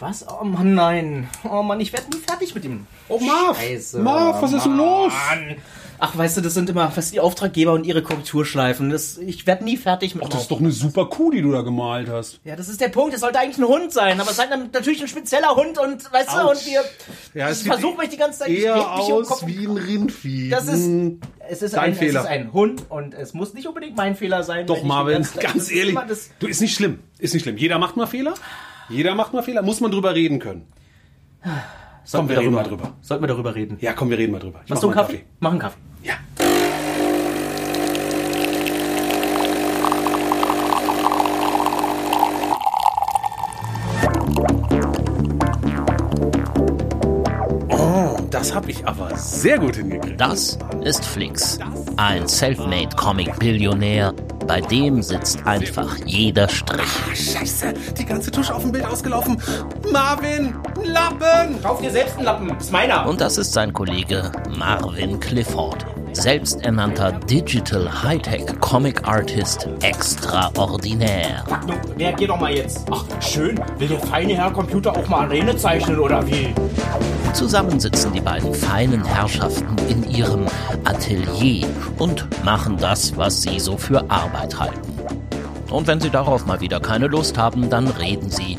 Was? Oh Mann, nein. Oh Mann, ich werde nie fertig mit dem. Oh, Marv! Scheiße. Marv, was ist denn los? Mann. Ach, weißt du, das sind immer fast die Auftraggeber und ihre Korrekturschleifen. Das, ich werde nie fertig mit Ach, das ist doch eine super Kuh, die du da gemalt hast. Ja, das ist der Punkt. Es sollte eigentlich ein Hund sein, aber es ist halt natürlich ein spezieller Hund und weißt du, Autsch. und wir. Ja, es ich versuche mich die ganze Zeit. ich Eher mich aus Kopf- wie ein Rindvieh. Das ist, Hm. es ist, Dein ein, Fehler. es ist ein Hund und es muss nicht unbedingt mein Fehler sein. Doch, Marvin, ganz ist ehrlich. Du, ist nicht schlimm. Ist nicht schlimm. Jeder macht mal Fehler. Jeder macht mal Fehler. Muss man drüber reden können. sollten wir reden mal drüber. Sollten wir darüber reden. Ja, komm, wir reden mal drüber. Ich Machst du mach einen mal Kaffee? Mach einen Kaffee. Ja. Oh, das habe ich aber sehr gut hingekriegt. Das ist Flix, ein selfmade Comic-Billionär. Bei dem sitzt einfach jeder Strich. Ah, Scheiße, die ganze Tusche auf dem Bild ausgelaufen. Marvin, ein Lappen! Kauf dir selbst einen Lappen. Ist meiner. Und das ist sein Kollege Marvin Clifford, selbsternannter Digital Hightech Comic Artist extraordinär. Nun, reagier doch mal jetzt. Ach, schön. Will der feine Herr Computer auch mal Arene zeichnen oder wie? Zusammen sitzen die beiden feinen Herrschaften in ihrem Atelier und machen das, was sie so für Arbeit halten. Und wenn sie darauf mal wieder keine Lust haben, dann reden sie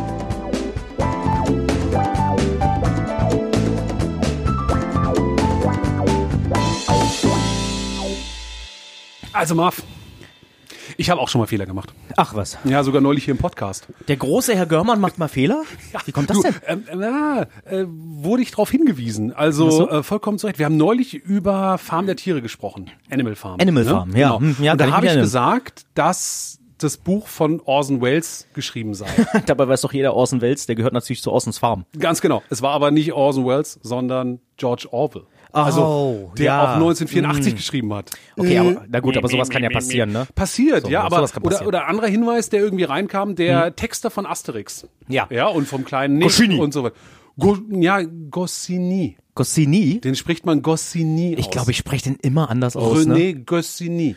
Also Marv, ich habe auch schon mal Fehler gemacht. Ach was. Ja, sogar neulich hier im Podcast. Der große Herr Görmann macht mal Fehler? Wie kommt das Du, denn? ähm, ähm, ja, äh, wurde ich darauf hingewiesen. Also so. äh, vollkommen zu Recht. Wir haben neulich über Farm der Tiere gesprochen. Animal Farm. Animal Farm, ja. Genau. Hm, ja, Und da ich habe ich erinnern. gesagt, dass das Buch von Orson Welles geschrieben sei. Dabei weiß doch jeder Orson Welles, der gehört natürlich zu Orsons Farm. Ganz genau. Es war aber nicht Orson Welles, sondern George Orwell. Also, Oh, der ja. auch 1984 geschrieben hat. Okay, aber na gut, aber sowas kann ja passieren, ne? Passiert, So, ja, aber sowas kann oder, passieren. oder anderer Hinweis, der irgendwie reinkam, der Texter von Asterix. Ja. Ja, und vom kleinen Nick Goscinny. und so weiter. Go, ja, Goscinny. Goscinny? Den spricht man Goscinny Ich aus. glaube, ich spreche den immer anders aus. René Ne? Goscinny.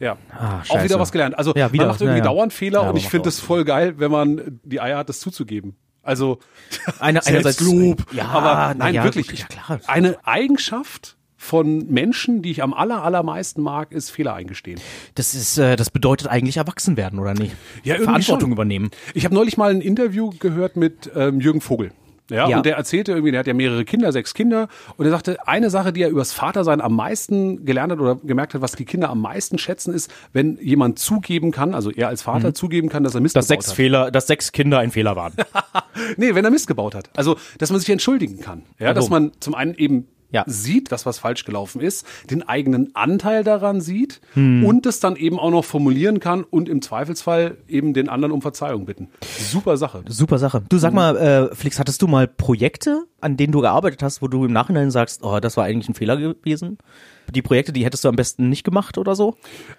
Ja, Ah, auch wieder was gelernt. Also Ja, wieder man macht irgendwie ja, ja. dauernd Fehler Ja, und ich finde es voll geil, wenn man die Eier hat, das zuzugeben. Also Eine- Selbstlob. Ja, aber nein, ja, wirklich. ja, klar. Eine Eigenschaft von Menschen, die ich am aller, allermeisten mag, ist Fehler eingestehen. Das ist, äh, das bedeutet eigentlich erwachsen werden, oder nicht? Ja, irgendwie Verantwortung schon. übernehmen. Ich habe neulich mal ein Interview gehört mit ähm, Jürgen Vogel. Ja, Ja. und der erzählte irgendwie, der hat ja mehrere Kinder, sechs Kinder, und er sagte, eine Sache, die er übers Vatersein am meisten gelernt hat oder gemerkt hat, was die Kinder am meisten schätzen, ist, wenn jemand zugeben kann, also er als Vater zugeben kann, dass er Mist Dass gebaut sechs hat. Fehler, dass sechs Kinder ein Fehler waren. Nee, wenn er Mist gebaut hat. Also, dass man sich entschuldigen kann. Ja, dass man zum einen eben Ja. sieht, dass was falsch gelaufen ist, den eigenen Anteil daran sieht Hm. und es dann eben auch noch formulieren kann und im Zweifelsfall eben den anderen um Verzeihung bitten. Super Sache. Super Sache. Du sag mal, äh, Flix, hattest du mal Projekte, an denen du gearbeitet hast, wo du im Nachhinein sagst, oh, das war eigentlich ein Fehler gewesen? Die Projekte, die hättest du am besten nicht gemacht oder so?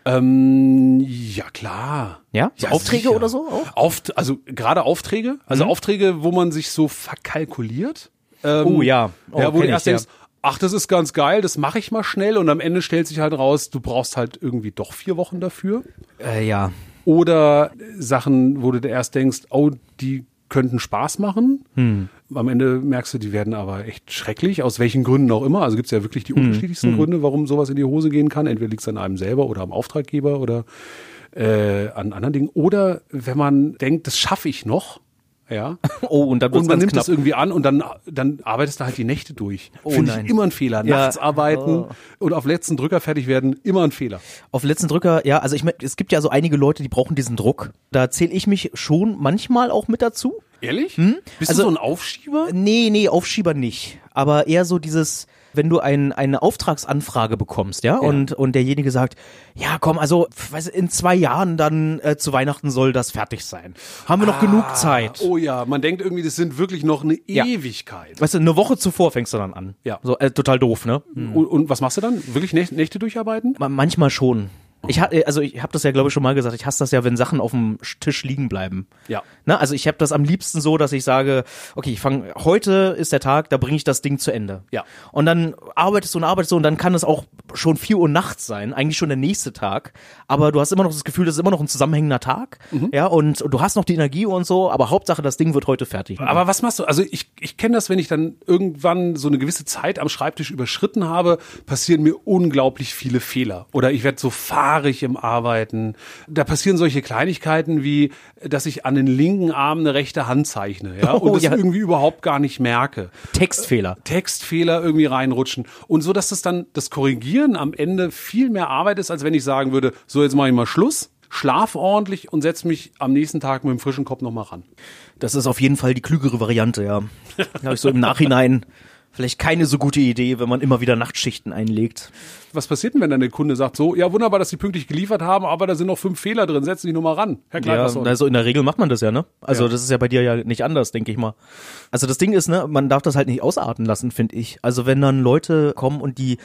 Ähm, ja, klar. Ja? So Aufträge sicher. oder so auch? Auft also gerade Aufträge, also Mhm. Aufträge, wo man sich so verkalkuliert. Ähm, Oh, ja. Oh, ja, wo du erst ja. Ach, das ist ganz geil, das mache ich mal schnell und am Ende stellt sich halt raus, du brauchst halt irgendwie doch vier Wochen dafür. Äh, ja. Oder Sachen, wo du dir erst denkst, oh, die könnten Spaß machen. Hm. Am Ende merkst du, die werden aber echt schrecklich, aus welchen Gründen auch immer. Also gibt es ja wirklich die Hm. unterschiedlichsten Gründe, warum sowas in die Hose gehen kann. Entweder liegt es an einem selber oder am Auftraggeber oder äh, an anderen Dingen. Oder wenn man denkt, das schaffe ich noch, ja. Oh, und dann wird's Und man nimmt knapp. das irgendwie an und dann, dann arbeitest du halt die Nächte durch. Oh Finde ich immer ein Fehler. Ja. Nachts arbeiten Oh. und auf letzten Drücker fertig werden, immer ein Fehler. Auf letzten Drücker, ja, also ich mein, es gibt ja so einige Leute, die brauchen diesen Druck. Da zähle ich mich schon manchmal auch mit dazu. Ehrlich? Hm? Bist Also- du so ein Aufschieber? Nee, nee, Aufschieber nicht. Aber eher so dieses, wenn du ein, eine Auftragsanfrage bekommst, ja, und, und derjenige sagt, ja, komm, also, weiß, in zwei Jahren dann äh, zu Weihnachten soll das fertig sein. Haben wir noch genug Zeit? Oh ja, man denkt irgendwie, das sind wirklich noch eine Ja. Ewigkeit. Weißt du, eine Woche zuvor fängst du dann an. Ja. So, äh, total doof, ne? Und, und was machst du dann? Wirklich Nächte, durcharbeiten? Ma- Manchmal schon. Ich ha- also ich habe das ja glaube ich schon mal gesagt. Ich hasse das ja, wenn Sachen auf dem Tisch liegen bleiben. Ja. Ne? Also ich habe das am liebsten so, dass ich sage, okay, ich fange heute ist der Tag, da bringe ich das Ding zu Ende. Ja. Und dann arbeitest du und arbeitest du und dann kann es auch schon 4 Uhr nachts sein, eigentlich schon der nächste Tag. Aber du hast immer noch das Gefühl, das ist immer noch ein zusammenhängender Tag. Ja. Und, und du hast noch die Energie und so. Aber Hauptsache, das Ding wird heute fertig. Aber was machst du? Also ich, ich kenne das, wenn ich dann irgendwann so eine gewisse Zeit am Schreibtisch überschritten habe, passieren mir unglaublich viele Fehler. Oder ich werde so fahrig im Arbeiten. Da passieren solche Kleinigkeiten wie, dass ich an den linken Arm eine rechte Hand zeichne, ja, und Oh, das ja. irgendwie überhaupt gar nicht merke. Textfehler. Textfehler irgendwie reinrutschen und so, dass das dann das Korrigieren am Ende viel mehr Arbeit ist, als wenn ich sagen würde, so jetzt mache ich mal Schluss, schlaf ordentlich und setz mich am nächsten Tag mit dem frischen Kopf nochmal ran. Das ist auf jeden Fall die klügere Variante, ja. Habe ich so im Nachhinein vielleicht keine so gute Idee, wenn man immer wieder Nachtschichten einlegt. Was passiert denn, wenn dann der Kunde sagt, so, ja wunderbar, dass Sie pünktlich geliefert haben, aber da sind noch fünf Fehler drin, setzen Sie nochmal ran. Herr Ja, Kleidwasser. also in der Regel macht man das ja, ne? Also Ja. das ist ja bei dir ja nicht anders, denke ich mal. Also das Ding ist, ne, man darf das halt nicht ausarten lassen, finde ich. Also wenn dann Leute kommen und die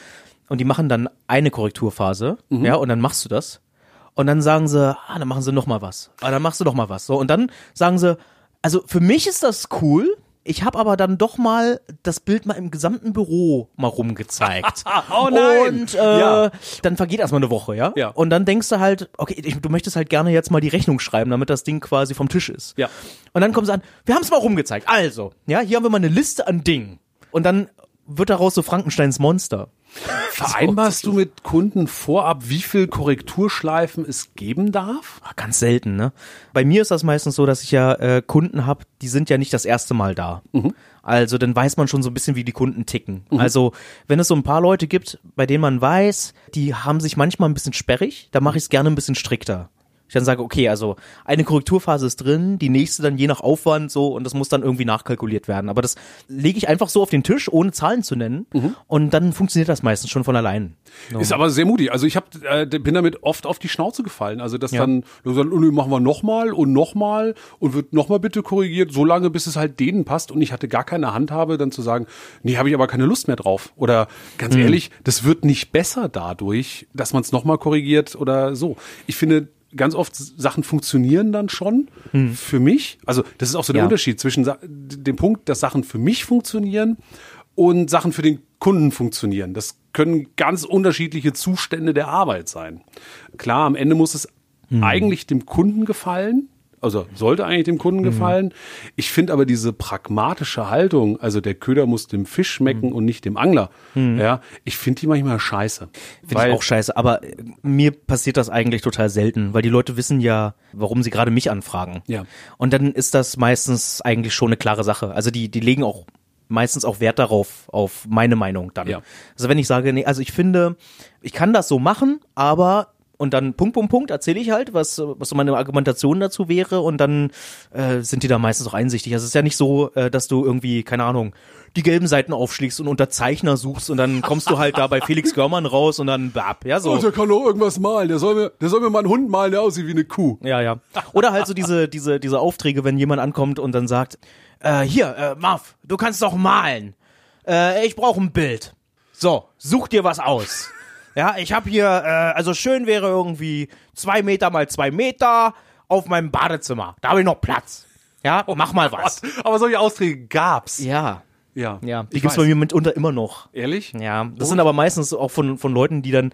und die machen dann eine Korrekturphase, Mhm. ja, und dann machst du das. Und dann sagen sie, ah, dann machen sie noch mal was. Ah, dann machst du noch mal was. So und dann sagen sie, also für mich ist das cool. Ich habe aber dann doch mal das Bild mal im gesamten Büro mal rumgezeigt. Oh nein! Und äh, Ja. dann vergeht erstmal eine Woche, ja? Ja. Und dann denkst du halt, okay, ich, du möchtest halt gerne jetzt mal die Rechnung schreiben, damit das Ding quasi vom Tisch ist. Ja. Und dann kommen sie an, wir haben es mal rumgezeigt. Also, ja, hier haben wir mal eine Liste an Dingen. Und dann wird daraus so Frankensteins Monster. Vereinbarst du mit Kunden vorab, wie viel Korrekturschleifen es geben darf? Ah, Ganz selten, ne? Bei mir ist das meistens so, dass ich ja äh, Kunden habe, die sind ja nicht das erste Mal da. Also dann weiß man schon so ein bisschen, wie die Kunden ticken. Also wenn es so ein paar Leute gibt, bei denen man weiß, die haben sich manchmal ein bisschen sperrig, dann mache ich es gerne ein bisschen strikter. Ich dann sage, okay, also eine Korrekturphase ist drin, die nächste dann je nach Aufwand so und das muss dann irgendwie nachkalkuliert werden. Aber das lege ich einfach so auf den Tisch, ohne Zahlen zu nennen und dann funktioniert das meistens schon von allein. Ist aber sehr mutig. Also ich hab, äh, bin damit oft auf die Schnauze gefallen. Also dass Ja. dann du sagst, oh, machen wir nochmal und nochmal und wird nochmal bitte korrigiert, so lange bis es halt denen passt. Und ich hatte gar keine Handhabe, dann zu sagen, nee, habe ich aber keine Lust mehr drauf. Oder ganz Mhm. ehrlich, das wird nicht besser dadurch, dass man es nochmal korrigiert oder so. Ich finde, ganz oft Sachen funktionieren dann schon für mich. Also das ist auch so der Mhm. Ja. Unterschied zwischen dem Punkt, dass Sachen für mich funktionieren und Sachen für den Kunden funktionieren. Das können ganz unterschiedliche Zustände der Arbeit sein. Klar, am Ende muss es eigentlich dem Kunden gefallen. Also sollte eigentlich dem Kunden gefallen. Ich finde aber diese pragmatische Haltung, also der Köder muss dem Fisch schmecken und nicht dem Angler, ja, ich finde die manchmal scheiße. Finde ich auch scheiße, aber äh, mir passiert das eigentlich total selten, weil die Leute wissen ja, warum sie gerade mich anfragen. Ja. Und dann ist das meistens eigentlich schon eine klare Sache. Also die, die legen auch meistens auch Wert darauf, auf meine Meinung dann. Ja. Also wenn ich sage, nee, also ich finde, ich kann das so machen, aber und dann Punkt, Punkt, Punkt erzähle ich halt, was, was so meine Argumentation dazu wäre und dann äh, sind die da meistens auch einsichtig. Also es ist ja nicht so, äh, dass du irgendwie, keine Ahnung, die gelben Seiten aufschlägst und Unterzeichner suchst und dann kommst du halt da bei Felix Görmann raus und dann bap, ja so. Oh, der kann doch irgendwas malen. Der soll mir, der soll mir mal einen Hund malen, der aussieht wie eine Kuh. Ja, ja. Oder halt so diese, diese, diese Aufträge, wenn jemand ankommt und dann sagt, äh, hier, äh, Marv, du kannst doch malen. Äh, ich brauche ein Bild. So, such dir was aus. Ja, ich habe hier, äh, also schön wäre irgendwie zwei Meter mal zwei Meter auf meinem Badezimmer. Da habe ich noch Platz. Ja, mach mal was. Aber solche Aufträge gab's. Ja, Ja, ja. Die gibt's weiß. bei mir mitunter immer noch. Ehrlich? Ja, das sind aber meistens auch von, von Leuten, die dann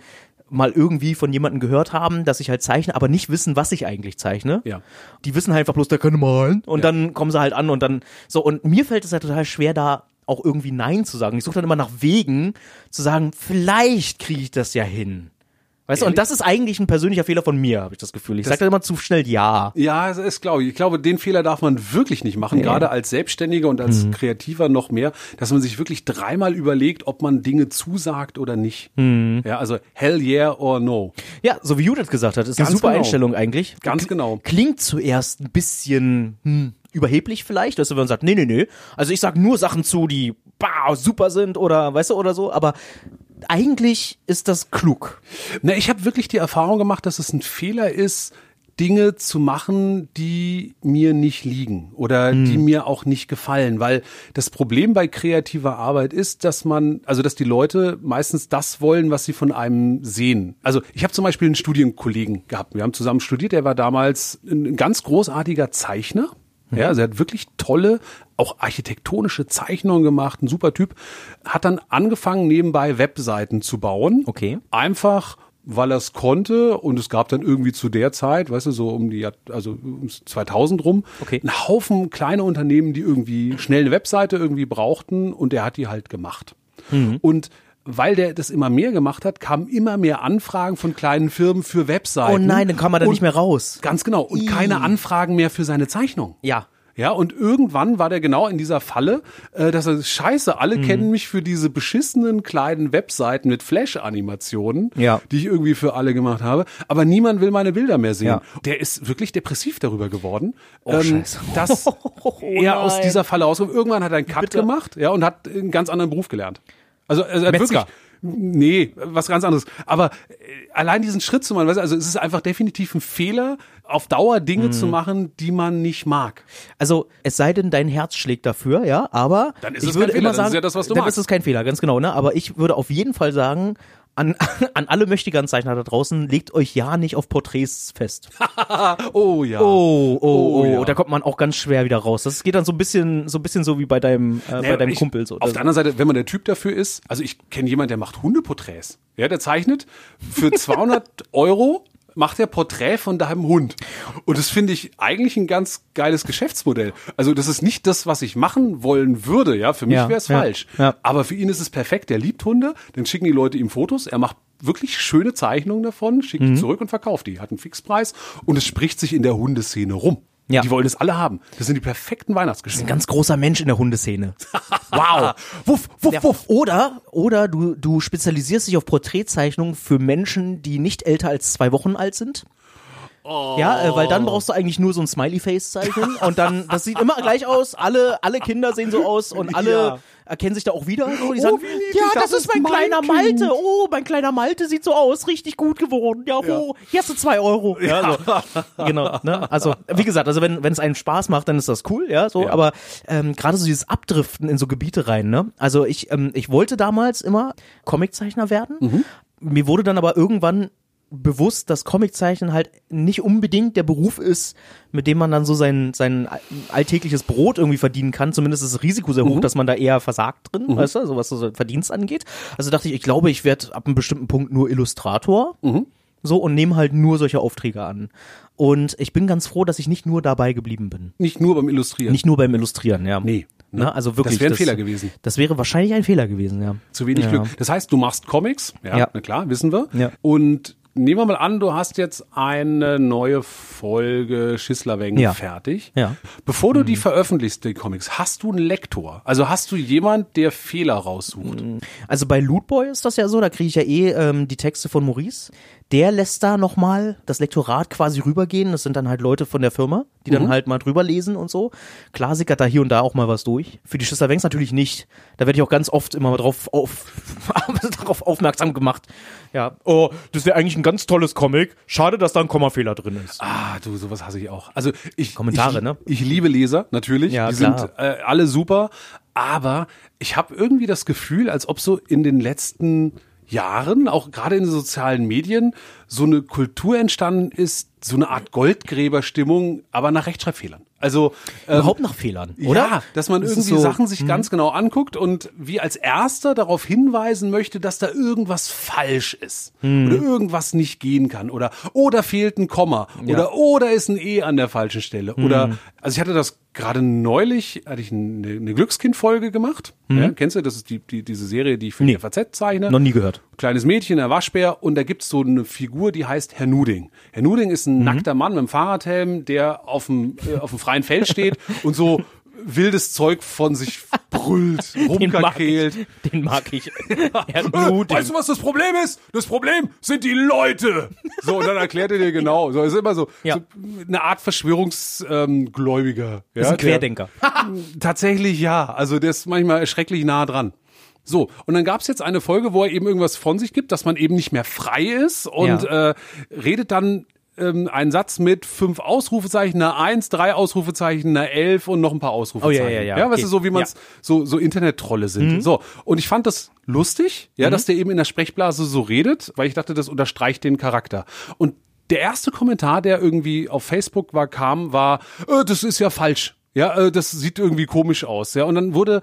mal irgendwie von jemandem gehört haben, dass ich halt zeichne, aber nicht wissen, was ich eigentlich zeichne. Ja. Die wissen halt einfach bloß, der kann malen. Und dann kommen sie halt an und dann so. Und mir fällt es ja total schwer, da auch irgendwie Nein zu sagen. Ich suche dann immer nach Wegen, zu sagen, vielleicht kriege ich das ja hin. Weißt du, und das ist eigentlich ein persönlicher Fehler von mir, habe ich das Gefühl. Ich sage dann immer zu schnell Ja. Ja, das ist glaube ich. Ich glaube, den Fehler darf man wirklich nicht machen, gerade als Selbstständiger und als Mhm. Kreativer noch mehr, dass man sich wirklich dreimal überlegt, ob man Dinge zusagt oder nicht. Mhm. Ja, also hell yeah or no. Ja, so wie Judith gesagt hat, ist Ganz eine super genau. Einstellung eigentlich. Ganz genau. Klingt zuerst ein bisschen hm, überheblich vielleicht, wenn man sagt, nee, nee, nee, also ich sag nur Sachen zu, die bah, super sind oder weißt du oder so, aber eigentlich ist das klug. Na, ich habe wirklich die Erfahrung gemacht, dass es ein Fehler ist, Dinge zu machen, die mir nicht liegen oder die mir auch nicht gefallen, weil das Problem bei kreativer Arbeit ist, dass man, also dass die Leute meistens das wollen, was sie von einem sehen. Also ich habe zum Beispiel einen Studienkollegen gehabt, wir haben zusammen studiert, der war damals ein ganz großartiger Zeichner. Ja, also er hat wirklich tolle, auch architektonische Zeichnungen gemacht, ein super Typ. Hat dann angefangen, nebenbei Webseiten zu bauen. Okay. Einfach, weil er es konnte und es gab dann irgendwie zu der Zeit, weißt du, so um die, Jahr- also um 2000 rum, Okay. einen Haufen kleine Unternehmen, die irgendwie schnell eine Webseite irgendwie brauchten und der hat die halt gemacht. Mhm. Und weil der das immer mehr gemacht hat, kamen immer mehr Anfragen von kleinen Firmen für Webseiten. Oh nein, dann kam er da nicht mehr raus. Ganz genau. Und keine Anfragen mehr für seine Zeichnung. Ja. Ja, und irgendwann war der genau in dieser Falle, äh, dass er, scheiße, alle Mhm. kennen mich für diese beschissenen kleinen Webseiten mit Flash-Animationen, Ja. die ich irgendwie für alle gemacht habe, aber niemand will meine Bilder mehr sehen. Ja. Der ist wirklich depressiv darüber geworden, Oh, Scheiße. dass Oh, er aus dieser Falle rauskommt. Irgendwann hat er einen Cut Bitte. gemacht ja, und hat einen ganz anderen Beruf gelernt. Also, also hat Metzger. wirklich Nee, was ganz anderes. Aber äh, allein diesen Schritt zu machen, weißt du, also es ist einfach definitiv ein Fehler, auf Dauer Dinge Mhm. zu machen, die man nicht mag. Also es sei denn, dein Herz schlägt dafür, ja, aber Dann ist ich es würde kein Fehler, immer dann ist sagen, ja das, was du dann magst. ist es kein Fehler, ganz genau, ne? Aber ich würde auf jeden Fall sagen, an, an alle Möchtegern-Zeichner da draußen, legt euch ja nicht auf Porträts fest. Oh ja. Oh, oh, oh, Oh, ja. da kommt man auch ganz schwer wieder raus. Das geht dann so ein bisschen, so ein bisschen so wie bei deinem, äh, bei Naja, deinem ich, Kumpel so. Auf der anderen Seite, wenn man der Typ dafür ist, also ich kenne jemanden, der macht Hundeporträts. Ja, der zeichnet für 200 Euro macht er Porträt von deinem Hund. Und das finde ich eigentlich ein ganz geiles Geschäftsmodell. Also das ist nicht das, was ich machen wollen würde. Ja, für mich Ja, wäre es ja, falsch. ja. Aber für ihn ist es perfekt. Der liebt Hunde. Dann schicken die Leute ihm Fotos. Er macht wirklich schöne Zeichnungen davon, schickt Mhm. die zurück und verkauft die. Hat einen Fixpreis. Und es spricht sich in der Hundeszene rum. Ja. Die wollen es alle haben. Das sind die perfekten ein Weihnachtsgeschenke. ganz großer Mensch in der Hundeszene. Wow. Wuff, wuff, Ja, wuff. Oder, oder du, du spezialisierst dich auf Porträtzeichnungen für Menschen, die nicht älter als zwei Wochen alt sind. Ja, äh, weil dann brauchst du eigentlich nur so ein Smiley-Face zeichnen und dann, das sieht immer gleich aus, alle, alle Kinder sehen so aus und alle Ja. Erkennen sich da auch wieder. So, die Oh, sagen, niedlich, ja, das das, ist mein mein kleiner Kind." Malte. Oh, mein kleiner Malte sieht so aus, richtig gut geworden. Ja, oh, hier hast du zwei Euro. Ja, so. genau. Ne? Also, wie gesagt, also wenn, wenn es einen Spaß macht, dann ist das cool, ja, so, Ja. aber ähm, gerade so dieses Abdriften in so Gebiete rein, ne? Also ich, ähm, ich wollte damals immer Comiczeichner werden. Mhm. Mir wurde dann aber irgendwann bewusst, dass Comiczeichnen halt nicht unbedingt der Beruf ist, mit dem man dann so sein, sein alltägliches Brot irgendwie verdienen kann. Zumindest ist das Risiko sehr hoch, Mhm. dass man da eher versagt drin, weißt du, also was so Verdienst angeht. Also dachte ich, ich glaube, ich werde ab einem bestimmten Punkt nur Illustrator. Mhm. So und nehme halt nur solche Aufträge an. Und ich bin ganz froh, dass ich nicht nur dabei geblieben bin. Nicht nur beim Illustrieren. Nicht nur beim Illustrieren, ja. Nee. Ne? Also wirklich. Das wäre ein Fehler gewesen. Das wäre wahrscheinlich ein Fehler gewesen, ja. Zu wenig ja. Glück. Das heißt, du machst Comics, ja, Ja. na klar, wissen wir. Ja. Und nehmen wir mal an, du hast jetzt eine neue Folge Schisslerweng Ja. fertig. Ja. Mhm. Bevor du die veröffentlichst, die Comics, hast du einen Lektor? Also hast du jemand, der Fehler raussucht? Also bei Lootboy ist das ja so, da kriege ich ja eh ähm, die Texte von Maurice. Der lässt da nochmal das Lektorat quasi rübergehen. Das sind dann halt Leute von der Firma, die Mhm. dann halt mal drüber lesen und so. Klar sickert da hier und da auch mal was durch. Für die Schisser Wengs natürlich nicht. Da werde ich auch ganz oft immer drauf, auf, darauf aufmerksam gemacht. Ja, oh, das wäre eigentlich ein ganz tolles Comic. Schade, dass da ein Kommafehler drin ist. Ah, du, sowas hasse ich auch. Also ich Kommentare, ich, ne? Ich liebe Leser natürlich, Ja, die klar. sind äh, alle super, aber ich habe irgendwie das Gefühl, als ob so in den letzten Jahren, auch gerade in den sozialen Medien, so eine Kultur entstanden ist, so eine Art Goldgräberstimmung, aber nach Rechtschreibfehlern. Also ähm, Überhaupt nach Fehlern, oder? Ja, dass man Das irgendwie so- Sachen sich ganz genau anguckt und wie als erster darauf hinweisen möchte, dass da irgendwas falsch ist oder irgendwas nicht gehen kann oder oder fehlt ein Komma oder oder ist ein E an der falschen Stelle oder also ich hatte das gerade neulich hatte ich eine, eine Glückskind-Folge gemacht. Ja, kennst du? Das ist die, die diese Serie, die ich für Nee. die FAZ zeichne. Noch nie gehört. Kleines Mädchen, der Waschbär und da gibt's so eine Figur, die heißt Herr Nuding. Herr Nuding ist ein nackter Mann mit einem Fahrradhelm, der auf dem, äh, auf dem freien Feld steht und so wildes Zeug von sich brüllt, Den mag ich. Den mag ich. Er. Äh, weißt du, was das Problem ist? Das Problem sind die Leute. So, und dann erklärt er dir genau. So, ist immer so, Ja. so eine Art Verschwörungsgläubiger. Ähm, Gläubiger. ist ja, ein Querdenker. Der, tatsächlich ja. Also der ist manchmal schrecklich nah dran. So, und dann gab's jetzt eine Folge, wo er eben irgendwas von sich gibt, dass man eben nicht mehr frei ist und äh, redet dann ähm, einen Satz mit fünf Ausrufezeichen, einer Eins, drei Ausrufezeichen, einer Elf und noch ein paar Ausrufezeichen. Oh, ja, ja, ja, ja weißt okay. du, so wie man es, Ja. so, so Internet-Trolle sind. So, und ich fand das lustig, ja, dass der eben in der Sprechblase so redet, weil ich dachte, das unterstreicht den Charakter. Und der erste Kommentar, der irgendwie auf Facebook war, kam, war, äh, das ist ja falsch. Ja, äh, das sieht irgendwie komisch aus. Ja, und dann wurde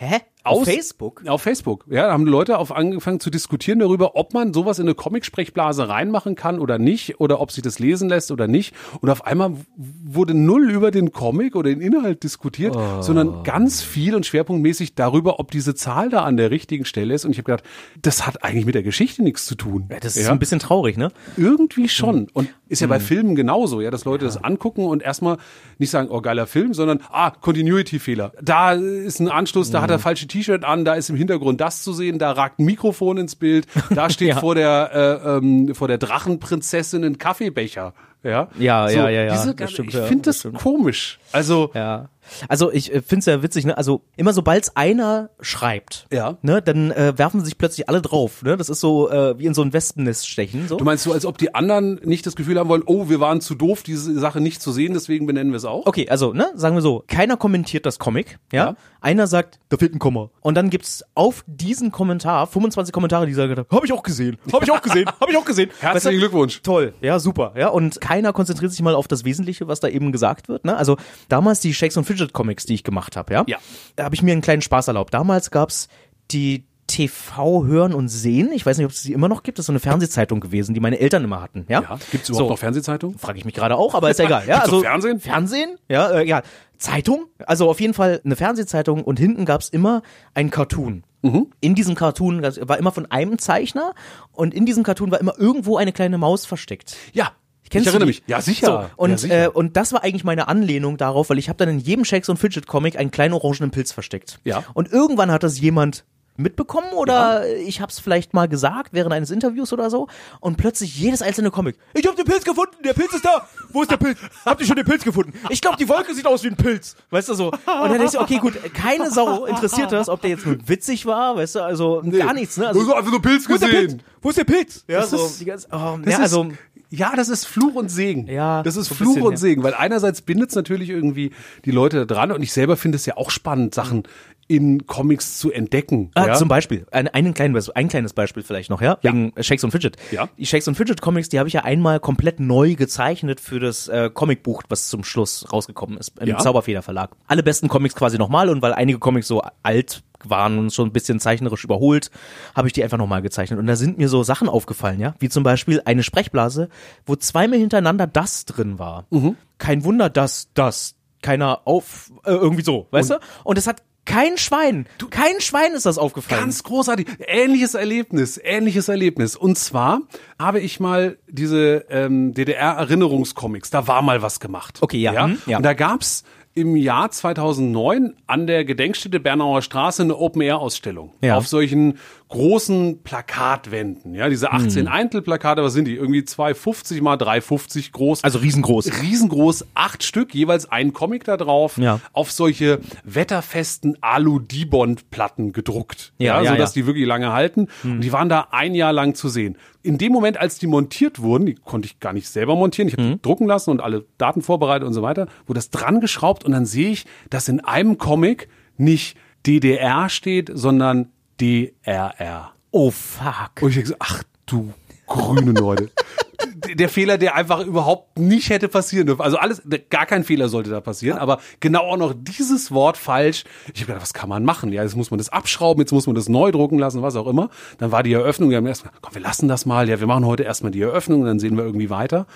Hä? Auf aus- Facebook? Auf Facebook. Ja, da haben Leute auf angefangen zu diskutieren darüber, ob man sowas in eine Comic-Sprechblase reinmachen kann oder nicht, oder ob sich das lesen lässt oder nicht. Und auf einmal wurde null über den Comic oder den Inhalt diskutiert, Oh. sondern ganz viel und schwerpunktmäßig darüber, ob diese Zahl da an der richtigen Stelle ist. Und ich habe gedacht, das hat eigentlich mit der Geschichte nichts zu tun. Das ist ein bisschen traurig, ne? Irgendwie schon. Mhm. Und ist ja bei Filmen genauso, ja, dass Leute das angucken und erstmal nicht sagen, oh, geiler Film, sondern, ah, Continuity-Fehler. Da ist ein Anschluss, da hat Mhm. er falsche T-Shirt an, da ist im Hintergrund das zu sehen, da ragt ein Mikrofon ins Bild, da steht Ja. vor der, äh, ähm, vor der Drachenprinzessin ein Kaffeebecher. Ja, Ja, ja, ja, ja, Diese, ich finde das das komisch. Also, Ja. Also ich äh, finde es ja witzig, ne? Also immer sobald einer schreibt, Ja. ne, dann äh, werfen sich plötzlich alle drauf, ne? Das ist so äh, wie in so ein Wespennest stechen. So. du meinst so, als ob die anderen nicht das Gefühl haben wollen, oh, wir waren zu doof, diese Sache nicht zu sehen, deswegen benennen wir es auch? Okay, also, ne, sagen wir so, keiner kommentiert das Comic, ja? Ja. Einer sagt, da fehlt ein Komma. Und dann gibt's auf diesen Kommentar 25 Kommentare, die sagen, habe ich auch gesehen, habe ich auch gesehen, habe ich auch gesehen. Herzlichen Weißt du? Glückwunsch. Toll, ja, super, ja, und keiner konzentriert sich mal auf das Wesentliche, was da eben gesagt wird, ne? Also, damals die Shakes und Fidget Comics, die ich gemacht habe, ja? Ja. Da habe ich mir einen kleinen Spaß erlaubt. Damals gab's die TV hören und sehen. Ich weiß nicht, ob es die immer noch gibt. Das ist so eine Fernsehzeitung gewesen, die meine Eltern immer hatten, ja? Ja, gibt's überhaupt So. noch Fernsehzeitungen? Frage ich mich gerade auch, aber ist ja egal. Ja, also Fernsehen? Fernsehen, ja, äh, ja. Zeitung, also auf jeden Fall eine Fernsehzeitung und hinten gab's immer einen Cartoon. Mhm. In diesem Cartoon war immer von einem Zeichner und in diesem Cartoon war immer irgendwo eine kleine Maus versteckt. Ja. Kennst ich erinnere mich. Ja, sicher. So, und, ja, sicher. äh, und das war eigentlich meine Anlehnung darauf, weil ich habe dann in jedem Shakes und Fidget Comic einen kleinen orangenen Pilz versteckt. Ja. Und irgendwann hat das jemand mitbekommen oder ich habe es vielleicht mal gesagt während eines Interviews oder so und plötzlich jedes einzelne Comic. Ich habe den Pilz gefunden, der Pilz ist da. Wo ist der Pilz? Habt ihr schon den Pilz gefunden? Ich glaube, die Wolke sieht aus wie ein Pilz. Weißt du so? Und dann denkst du, okay, gut, keine Sau interessiert das, ob der jetzt nur witzig war, weißt du, also gar nichts, ne? Also, so einfach nur Pilz wo ist der Pilz? gesehen. Wo ist der Pilz? Ja, Das so ist- die ganze, oh, Das ja, also ist, ja, das ist Fluch und Segen. Ja, das ist so Fluch bisschen, und ja. Segen, weil einerseits bindet es natürlich irgendwie die Leute da dran und ich selber finde es ja auch spannend, Sachen in Comics zu entdecken. Ah, ja? Zum Beispiel, ein, einen kleinen, ein kleines Beispiel vielleicht noch, ja, wegen Shakes und Fidget. Ja. Die Shakes und Fidget Comics, die habe ich ja einmal komplett neu gezeichnet für das äh, Comicbuch, was zum Schluss rausgekommen ist im Ja. Zauberfeder Verlag. Alle besten Comics quasi nochmal und weil einige Comics so alt waren und schon ein bisschen zeichnerisch überholt, habe ich die einfach nochmal gezeichnet. Und da sind mir so Sachen aufgefallen, ja, wie zum Beispiel eine Sprechblase, wo zweimal hintereinander das drin war. Mhm. Kein Wunder, dass das keiner auf, äh, irgendwie so, weißt du? Und es hat kein Schwein, kein Schwein ist das aufgefallen. Ganz großartig. Ähnliches Erlebnis, ähnliches Erlebnis. Und zwar habe ich mal diese ähm, DDR-Erinnerungscomics, da war mal was gemacht. Okay, ja, hm, ja. Und da gab's im Jahr 2009 an der Gedenkstätte Bernauer Straße eine Open-Air-Ausstellung. Ja. Auf solchen großen Plakatwänden. Ja, diese 18 Hm. Einzelplakate, was sind die? Irgendwie 250 mal 350 groß. Also riesengroß. riesengroß, acht Stück, jeweils ein Comic da drauf, Ja. auf solche wetterfesten Alu-Dibond-Platten gedruckt. Ja, ja, sodass ja. die wirklich lange halten. Und die waren da ein Jahr lang zu sehen. In dem Moment, als die montiert wurden, die konnte ich gar nicht selber montieren, ich habe die drucken lassen und alle Daten vorbereitet und so weiter, wurde das dran geschraubt und dann sehe ich, dass in einem Comic nicht DDR steht, sondern DRR. Oh fuck. Und ich denke so, ach du grüne Leute. der Fehler, der einfach überhaupt nicht hätte passieren dürfen. Also alles, gar kein Fehler sollte da passieren, aber genau auch noch dieses Wort falsch. Ich habe gedacht, was kann man machen? Ja, jetzt muss man das abschrauben, jetzt muss man das neu drucken lassen, was auch immer. Dann war die Eröffnung, wir haben erstmal, komm, wir lassen das mal. Ja, wir machen heute erstmal die Eröffnung und dann sehen wir irgendwie weiter.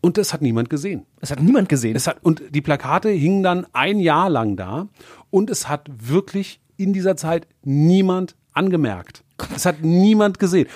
Und das hat niemand gesehen. Das hat niemand gesehen. Es hat, und die Plakate hingen dann ein Jahr lang da und es hat wirklich in dieser Zeit niemand angemerkt. Es hat niemand gesehen.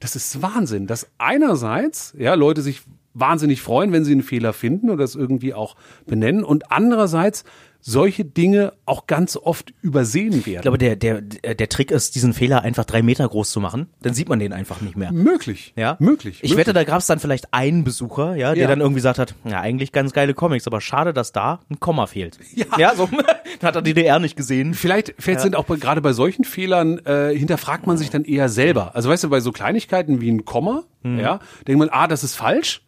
Das ist Wahnsinn, dass einerseits ja Leute sich wahnsinnig freuen, wenn sie einen Fehler finden oder das irgendwie auch benennen und andererseits solche Dinge auch ganz oft übersehen Ich werden. glaube, der, der, der Trick ist, diesen Fehler einfach drei Meter groß zu machen. Dann sieht man den einfach nicht mehr. möglich. Ja, Möglich. Ich möglich. wette, da gab es dann vielleicht einen Besucher, ja, der Ja. dann irgendwie gesagt hat, ja, eigentlich ganz geile Comics, aber schade, dass da ein Komma fehlt. Ja. ja so hat er DDR nicht gesehen. Vielleicht, vielleicht sind auch gerade bei solchen Fehlern äh, hinterfragt man sich dann eher selber. Also weißt du, bei so Kleinigkeiten wie ein Komma, Mhm. ja, denkt man, ah, das ist falsch.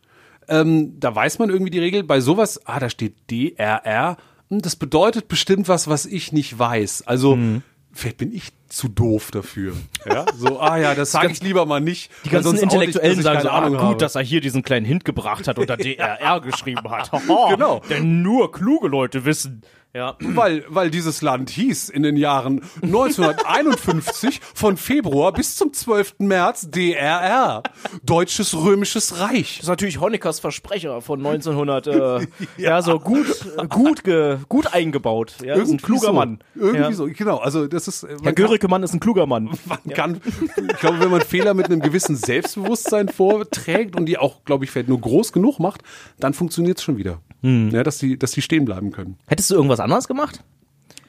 Ähm, da weiß man irgendwie die Regel. Bei sowas, ah, da steht DRR. Das bedeutet bestimmt was, was ich nicht weiß. Also Mhm. vielleicht bin ich zu doof dafür. Ja, so, ah ja, das sage ich lieber mal nicht. Die ganzen Intellektuellen nicht, sagen so, ah, gut, habe. dass er hier diesen kleinen Hint gebracht hat und da DRR geschrieben hat. Genau. Denn nur kluge Leute wissen. Ja. Weil, weil dieses Land hieß in den Jahren 1951 von Februar bis zum 12. März DRR. Deutsches Römisches Reich. Das ist natürlich Honeckers Versprecher von 1900, äh, ja. so gut, äh, gut, ge, gut eingebaut. Ja, ist ein kluger so. Mann. Irgendwie ja. so, genau. Also das ist. Man Herr Göricke-Mann ist ein kluger Mann. Man kann, ich glaube, wenn man Fehler mit einem gewissen Selbstbewusstsein vorträgt und die auch, glaube ich, vielleicht nur groß genug macht, dann funktioniert es schon wieder. Hm. Ja, dass die, dass die stehen bleiben können. Hättest du irgendwas anderes gemacht?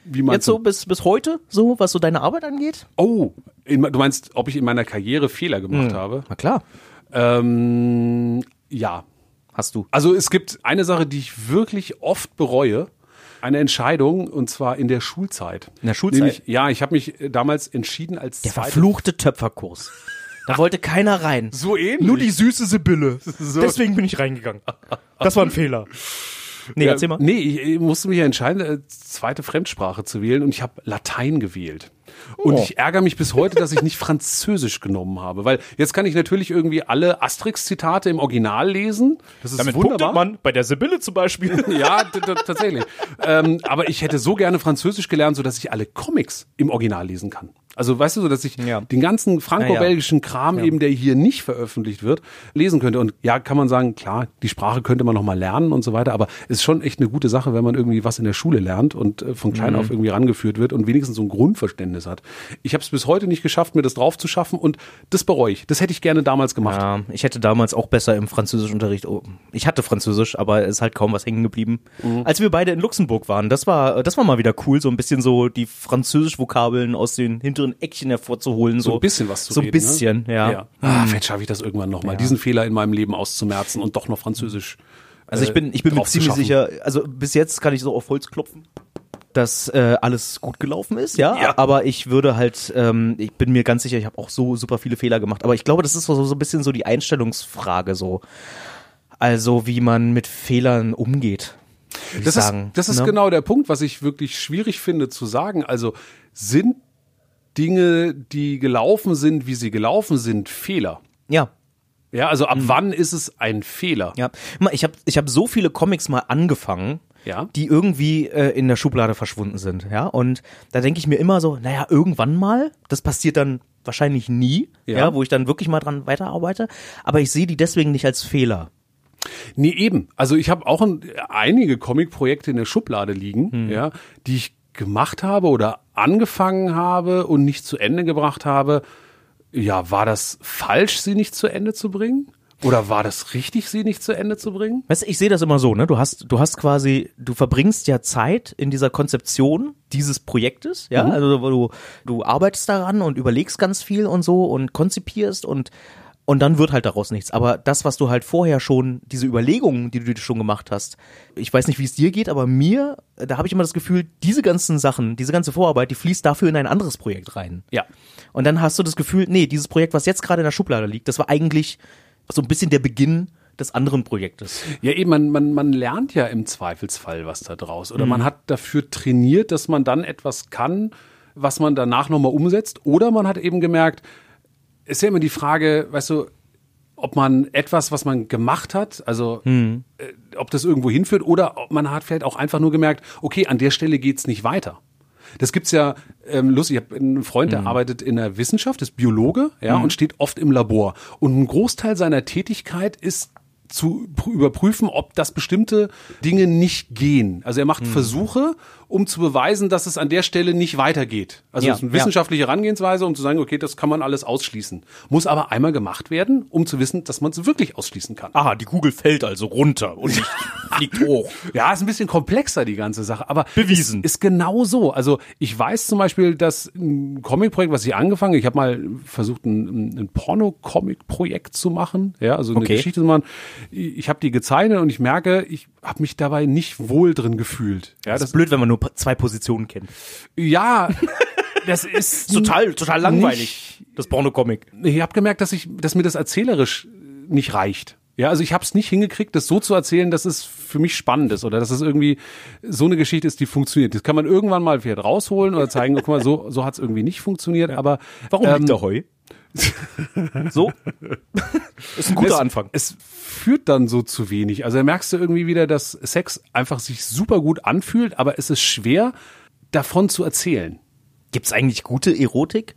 Wie Jetzt so bis, bis heute, so, was so deine Arbeit angeht? Oh, in, du meinst, ob ich in meiner Karriere Fehler gemacht Hm. habe? Na klar. Ähm, ja. Hast du. Also es gibt eine Sache, die ich wirklich oft bereue. Eine Entscheidung, und zwar in der Schulzeit. In der Schulzeit? Nämlich, ja, ich habe mich äh, damals entschieden als Der zweite- verfluchte Töpferkurs. Da wollte keiner rein. So ähnlich. Nur die süße Sibylle. So. Deswegen bin ich reingegangen. Das war ein Fehler. Nee, erzähl mal. Nee, ich, ich musste mich ja entscheiden, äh, zweite Fremdsprache zu wählen und ich habe Latein gewählt. Und Oh. ich ärgere mich bis heute, dass ich nicht Französisch genommen habe, weil jetzt kann ich natürlich irgendwie alle Asterix-Zitate im Original lesen. Das ist Damit wunderbar. punktet man bei der Sibylle zum Beispiel. Ja, tatsächlich. ähm, aber ich hätte so gerne Französisch gelernt, so dass ich alle Comics im Original lesen kann. Also weißt du, so dass ich Ja. den ganzen franco-belgischen Kram eben, der hier nicht veröffentlicht wird, lesen könnte. Und ja, kann man sagen, klar, die Sprache könnte man noch mal lernen und so weiter. Aber es ist schon echt eine gute Sache, wenn man irgendwie was in der Schule lernt und äh, von klein Mhm. auf irgendwie rangeführt wird und wenigstens so ein Grundverständnis hat. Ich habe es bis heute nicht geschafft, mir das drauf zu schaffen und das bereue ich. Das hätte ich gerne damals gemacht. Ja, ich hätte damals auch besser im Französischunterricht. Oh, ich hatte Französisch, aber es ist halt kaum was hängen geblieben. Mhm. Als wir beide in Luxemburg waren, das war, das war mal wieder cool, so ein bisschen so die Französisch-Vokabeln aus den hinteren Eckchen hervorzuholen. So, So ein bisschen was zu So ein reden, bisschen, ne? ja. Ah, vielleicht schaffe ich das irgendwann noch mal, diesen Fehler in meinem Leben auszumerzen und doch noch Französisch. Also ich bin, ich bin mir ziemlich sicher, also bis jetzt kann ich so auf Holz klopfen, dass äh, alles gut gelaufen ist, ja. Ja. Aber ich würde halt, ähm, ich bin mir ganz sicher, ich habe auch so super viele Fehler gemacht. Aber ich glaube, das ist so, so ein bisschen so die Einstellungsfrage so. Also wie man mit Fehlern umgeht. Das sagen, ist, das ist ne? genau der Punkt, was ich wirklich schwierig finde zu sagen. Also sind Dinge, die gelaufen sind, wie sie gelaufen sind, Fehler? Ja. Ja, also Mhm. ab wann ist es ein Fehler? Ja, ich habe ich hab so viele Comics mal angefangen, Ja. die irgendwie äh, in der Schublade verschwunden sind, ja. Und da denke ich mir immer so, naja, irgendwann mal, das passiert dann wahrscheinlich nie, Ja. ja, wo ich dann wirklich mal dran weiterarbeite. Aber ich sehe die deswegen nicht als Fehler. Nee, eben. Also ich habe auch ein, einige Comic-Projekte in der Schublade liegen, Hm. ja, die ich gemacht habe oder angefangen habe und nicht zu Ende gebracht habe. Ja, war das falsch, sie nicht zu Ende zu bringen? Oder war das richtig, sie nicht zu Ende zu bringen? Weißt du, ich sehe das immer so, ne? Du hast, du hast quasi, du verbringst ja Zeit in dieser Konzeption dieses Projektes, ja? Also du, du arbeitest daran und überlegst ganz viel und so und konzipierst und und dann wird halt daraus nichts. Aber das, was du halt vorher schon, diese Überlegungen, die du dir schon gemacht hast, ich weiß nicht, wie es dir geht, aber mir, da habe ich immer das Gefühl, diese ganzen Sachen, diese ganze Vorarbeit, die fließt dafür in ein anderes Projekt rein. Ja. Und dann hast du das Gefühl, nee, dieses Projekt, was jetzt gerade in der Schublade liegt, das war eigentlich so ein bisschen der Beginn des anderen Projektes. Ja, eben, man, man, man lernt ja im Zweifelsfall was da draus. Oder man hat dafür trainiert, dass man dann etwas kann, was man danach nochmal umsetzt. Oder man hat eben gemerkt, ist ja immer die Frage, weißt du, ob man etwas, was man gemacht hat, also äh, ob das irgendwo hinführt, oder ob man hat vielleicht auch einfach nur gemerkt, okay, an der Stelle geht's nicht weiter. Das gibt's ja ähm, lustig. Ich habe einen Freund, der arbeitet in der Wissenschaft, ist Biologe, ja, und steht oft im Labor. Und ein Großteil seiner Tätigkeit ist zu pr- überprüfen, ob das bestimmte Dinge nicht gehen. Also er macht Versuche, um zu beweisen, dass es an der Stelle nicht weitergeht. Also Ja, es ist eine ja. wissenschaftliche Herangehensweise, um zu sagen, okay, das kann man alles ausschließen. Muss aber einmal gemacht werden, um zu wissen, dass man es wirklich ausschließen kann. Aha, die Kugel fällt also runter und nicht fliegt hoch. Ja, ist ein bisschen komplexer, die ganze Sache, aber Bewiesen. Ist, ist genau so. Also ich weiß zum Beispiel, dass ein Comicprojekt, was ich angefangen, ich habe mal versucht, ein, ein Porno-Comic-Projekt zu machen, ja, also eine Okay. Geschichte zu machen. Ich habe die gezeichnet und ich merke, ich habe mich dabei nicht wohl drin gefühlt. Ja, Das ist blöd, wenn man nur zwei Positionen kennt. ja, das ist Total, total langweilig, das Porno-Comic. ich habe gemerkt, dass ich, dass mir das erzählerisch nicht reicht. Ja, also ich habe es nicht hingekriegt, das so zu erzählen, dass es für mich spannend ist oder dass es irgendwie so eine Geschichte ist, die funktioniert. Das kann man irgendwann mal vielleicht rausholen oder zeigen, guck mal, so, so hat es irgendwie nicht funktioniert. Aber Warum ähm, liegt da Heu? So? ist ein guter es, Anfang. Es führt dann so zu wenig. Also da merkst du irgendwie wieder, dass Sex einfach sich super gut anfühlt, aber es ist schwer, davon zu erzählen. Gibt's eigentlich gute Erotik?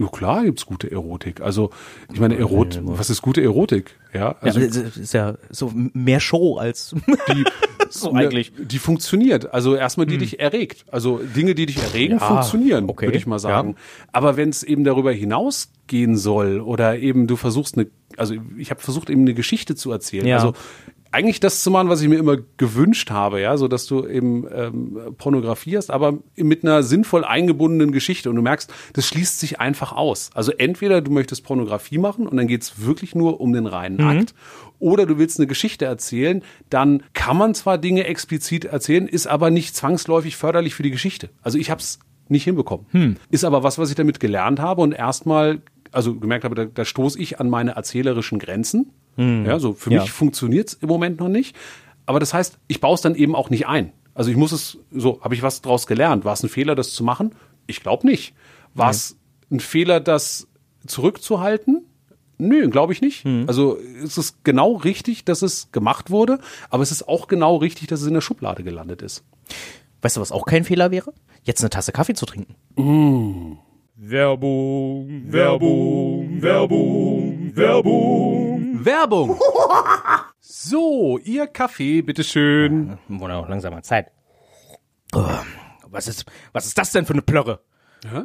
Ja klar gibt's gute Erotik. Also ich meine, Erot, was ist gute Erotik? Ja, also ja, ist ja so mehr Show als die, so eigentlich. Die funktioniert. Also erstmal die dich erregt. Also Dinge, die dich erregen, Ja, funktionieren, okay, würde ich mal sagen. ja. Aber wenn es eben darüber hinausgehen soll oder eben du versuchst eine, also ich habe versucht eben eine Geschichte zu erzählen. Ja. Also eigentlich das zu machen, was ich mir immer gewünscht habe, ja, so dass du eben ähm, Pornografie hast, aber mit einer sinnvoll eingebundenen Geschichte und du merkst, das schließt sich einfach aus. Also entweder du möchtest Pornografie machen und dann geht's wirklich nur um den reinen Akt, oder du willst eine Geschichte erzählen, dann kann man zwar Dinge explizit erzählen, ist aber nicht zwangsläufig förderlich für die Geschichte. Also ich habe es nicht hinbekommen. Ist aber was, was ich damit gelernt habe und erstmal, also gemerkt habe, da, da stoße ich an meine erzählerischen Grenzen. Ja, so für Ja. mich funktioniert's im Moment noch nicht. Aber das heißt, ich baue es dann eben auch nicht ein. Also ich muss es, so, habe ich was draus gelernt? War es ein Fehler, das zu machen? Ich glaube nicht. War es ein Fehler, das zurückzuhalten? Nö, glaube ich nicht. Also es ist genau richtig, dass es gemacht wurde, aber es ist auch genau richtig, dass es in der Schublade gelandet ist. Weißt du, was auch kein Fehler wäre? Jetzt eine Tasse Kaffee zu trinken. Werbung, Werbung, Werbung, Werbung. Werbung! So, Ihr Kaffee, bitteschön. Wurde auch langsam mal Zeit. Oh, was ist, was ist das denn für eine Plörre? Hä?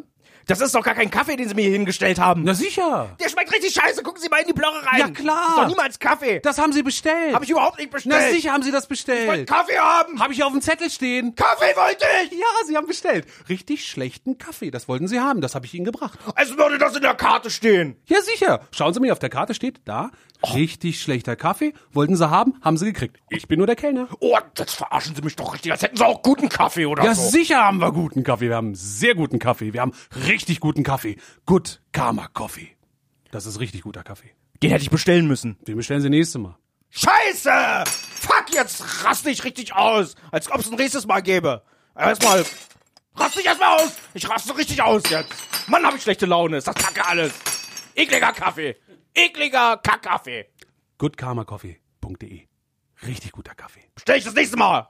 Das ist doch gar kein Kaffee, den sie mir hier hingestellt haben. Na sicher. Der schmeckt richtig scheiße. Gucken Sie mal in die Plörre rein. Ja, klar. Das ist doch niemals Kaffee. Das haben Sie bestellt. habe ich überhaupt nicht bestellt. Na sicher haben Sie das Ich bestellt. wollte Kaffee haben. Habe ich auf dem Zettel stehen. Kaffee wollte ich. Ja, Sie haben bestellt. Richtig schlechten Kaffee. Das wollten Sie haben. Das habe ich Ihnen gebracht. Es würde das in der Karte stehen. Ja, sicher. Schauen Sie mal, auf der Karte steht da. Richtig schlechter Kaffee. Wollten Sie haben, haben Sie gekriegt. Ich bin nur der Kellner. Oh, jetzt verarschen Sie mich doch richtig, als hätten Sie auch guten Kaffee oder Ja, so. sicher haben wir guten Kaffee. Wir haben sehr guten Kaffee. Wir haben richtig guten Kaffee. Good Karma Coffee. Das ist richtig guter Kaffee. Den hätte ich bestellen müssen. Den bestellen Sie nächstes Mal. Scheiße! Fuck, jetzt raste ich richtig aus. Als ob es ein nächstes Mal gäbe. Erstmal, raste ich erstmal aus. Ich raste richtig aus jetzt. Mann, hab ich schlechte Laune. Ist das kacke alles. Ekliger Kaffee. Ekliger Kackkaffee. goodkarmacoffee.de. Richtig guter Kaffee. Bestell ich das nächste Mal.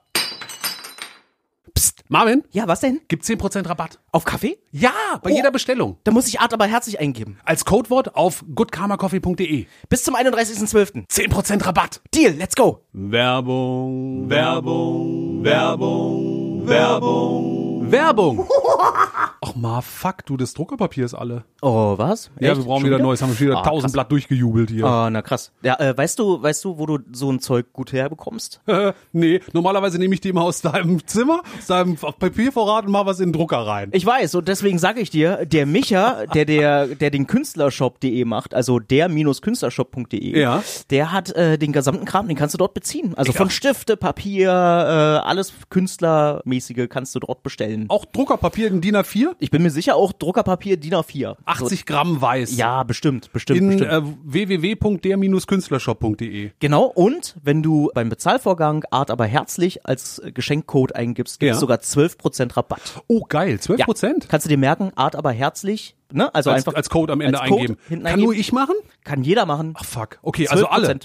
Marvin, Ja, was denn? gibt 10% Rabatt. Auf Kaffee? Ja, bei Oh. jeder Bestellung. Da muss ich Art aber herzlich eingeben. Als Codewort auf goodkarmacoffee.de. Bis zum 31.12. 10% Rabatt. Deal, let's go. Werbung, Werbung, Werbung, Werbung, Werbung. Ach ma, fuck, du, das Druckerpapier ist alle. Oh, was? Ja, Echt? wir brauchen Schon wieder neues, haben wir wieder Ah, 1000 krass. Blatt durchgejubelt hier. Ah, na krass. Ja, äh, weißt du, weißt du, wo du so ein Zeug gut herbekommst? nee, normalerweise nehme ich die immer aus deinem Zimmer, aus deinem Papiervorrat und mach was in den Drucker rein. Ich weiß, und deswegen sage ich dir, der Micha, der, der, der den Künstlershop.de macht, also der-künstlershop.de, Ja. der hat äh, den gesamten Kram, den kannst du dort beziehen. Also von Ach. Stifte, Papier, äh, alles Künstlermäßige kannst du dort bestellen. Auch Druckerpapier in DIN A4, Ich bin mir sicher, auch Druckerpapier DIN A4. 80 Gramm weiß. So, ja, bestimmt, bestimmt, In bestimmt. äh, www.der-künstlershop.de. Genau, und wenn du beim Bezahlvorgang Art aber herzlich als Geschenkcode eingibst, gibt es Ja. sogar 12% Rabatt. Oh, geil, 12 Ja, Prozent? Kannst du dir merken, Art aber herzlich, ne? Also Als, einfach als Code am Ende Code eingeben. Kann eingeben. nur ich machen? Kann jeder machen. Ach fuck. Okay, also alle.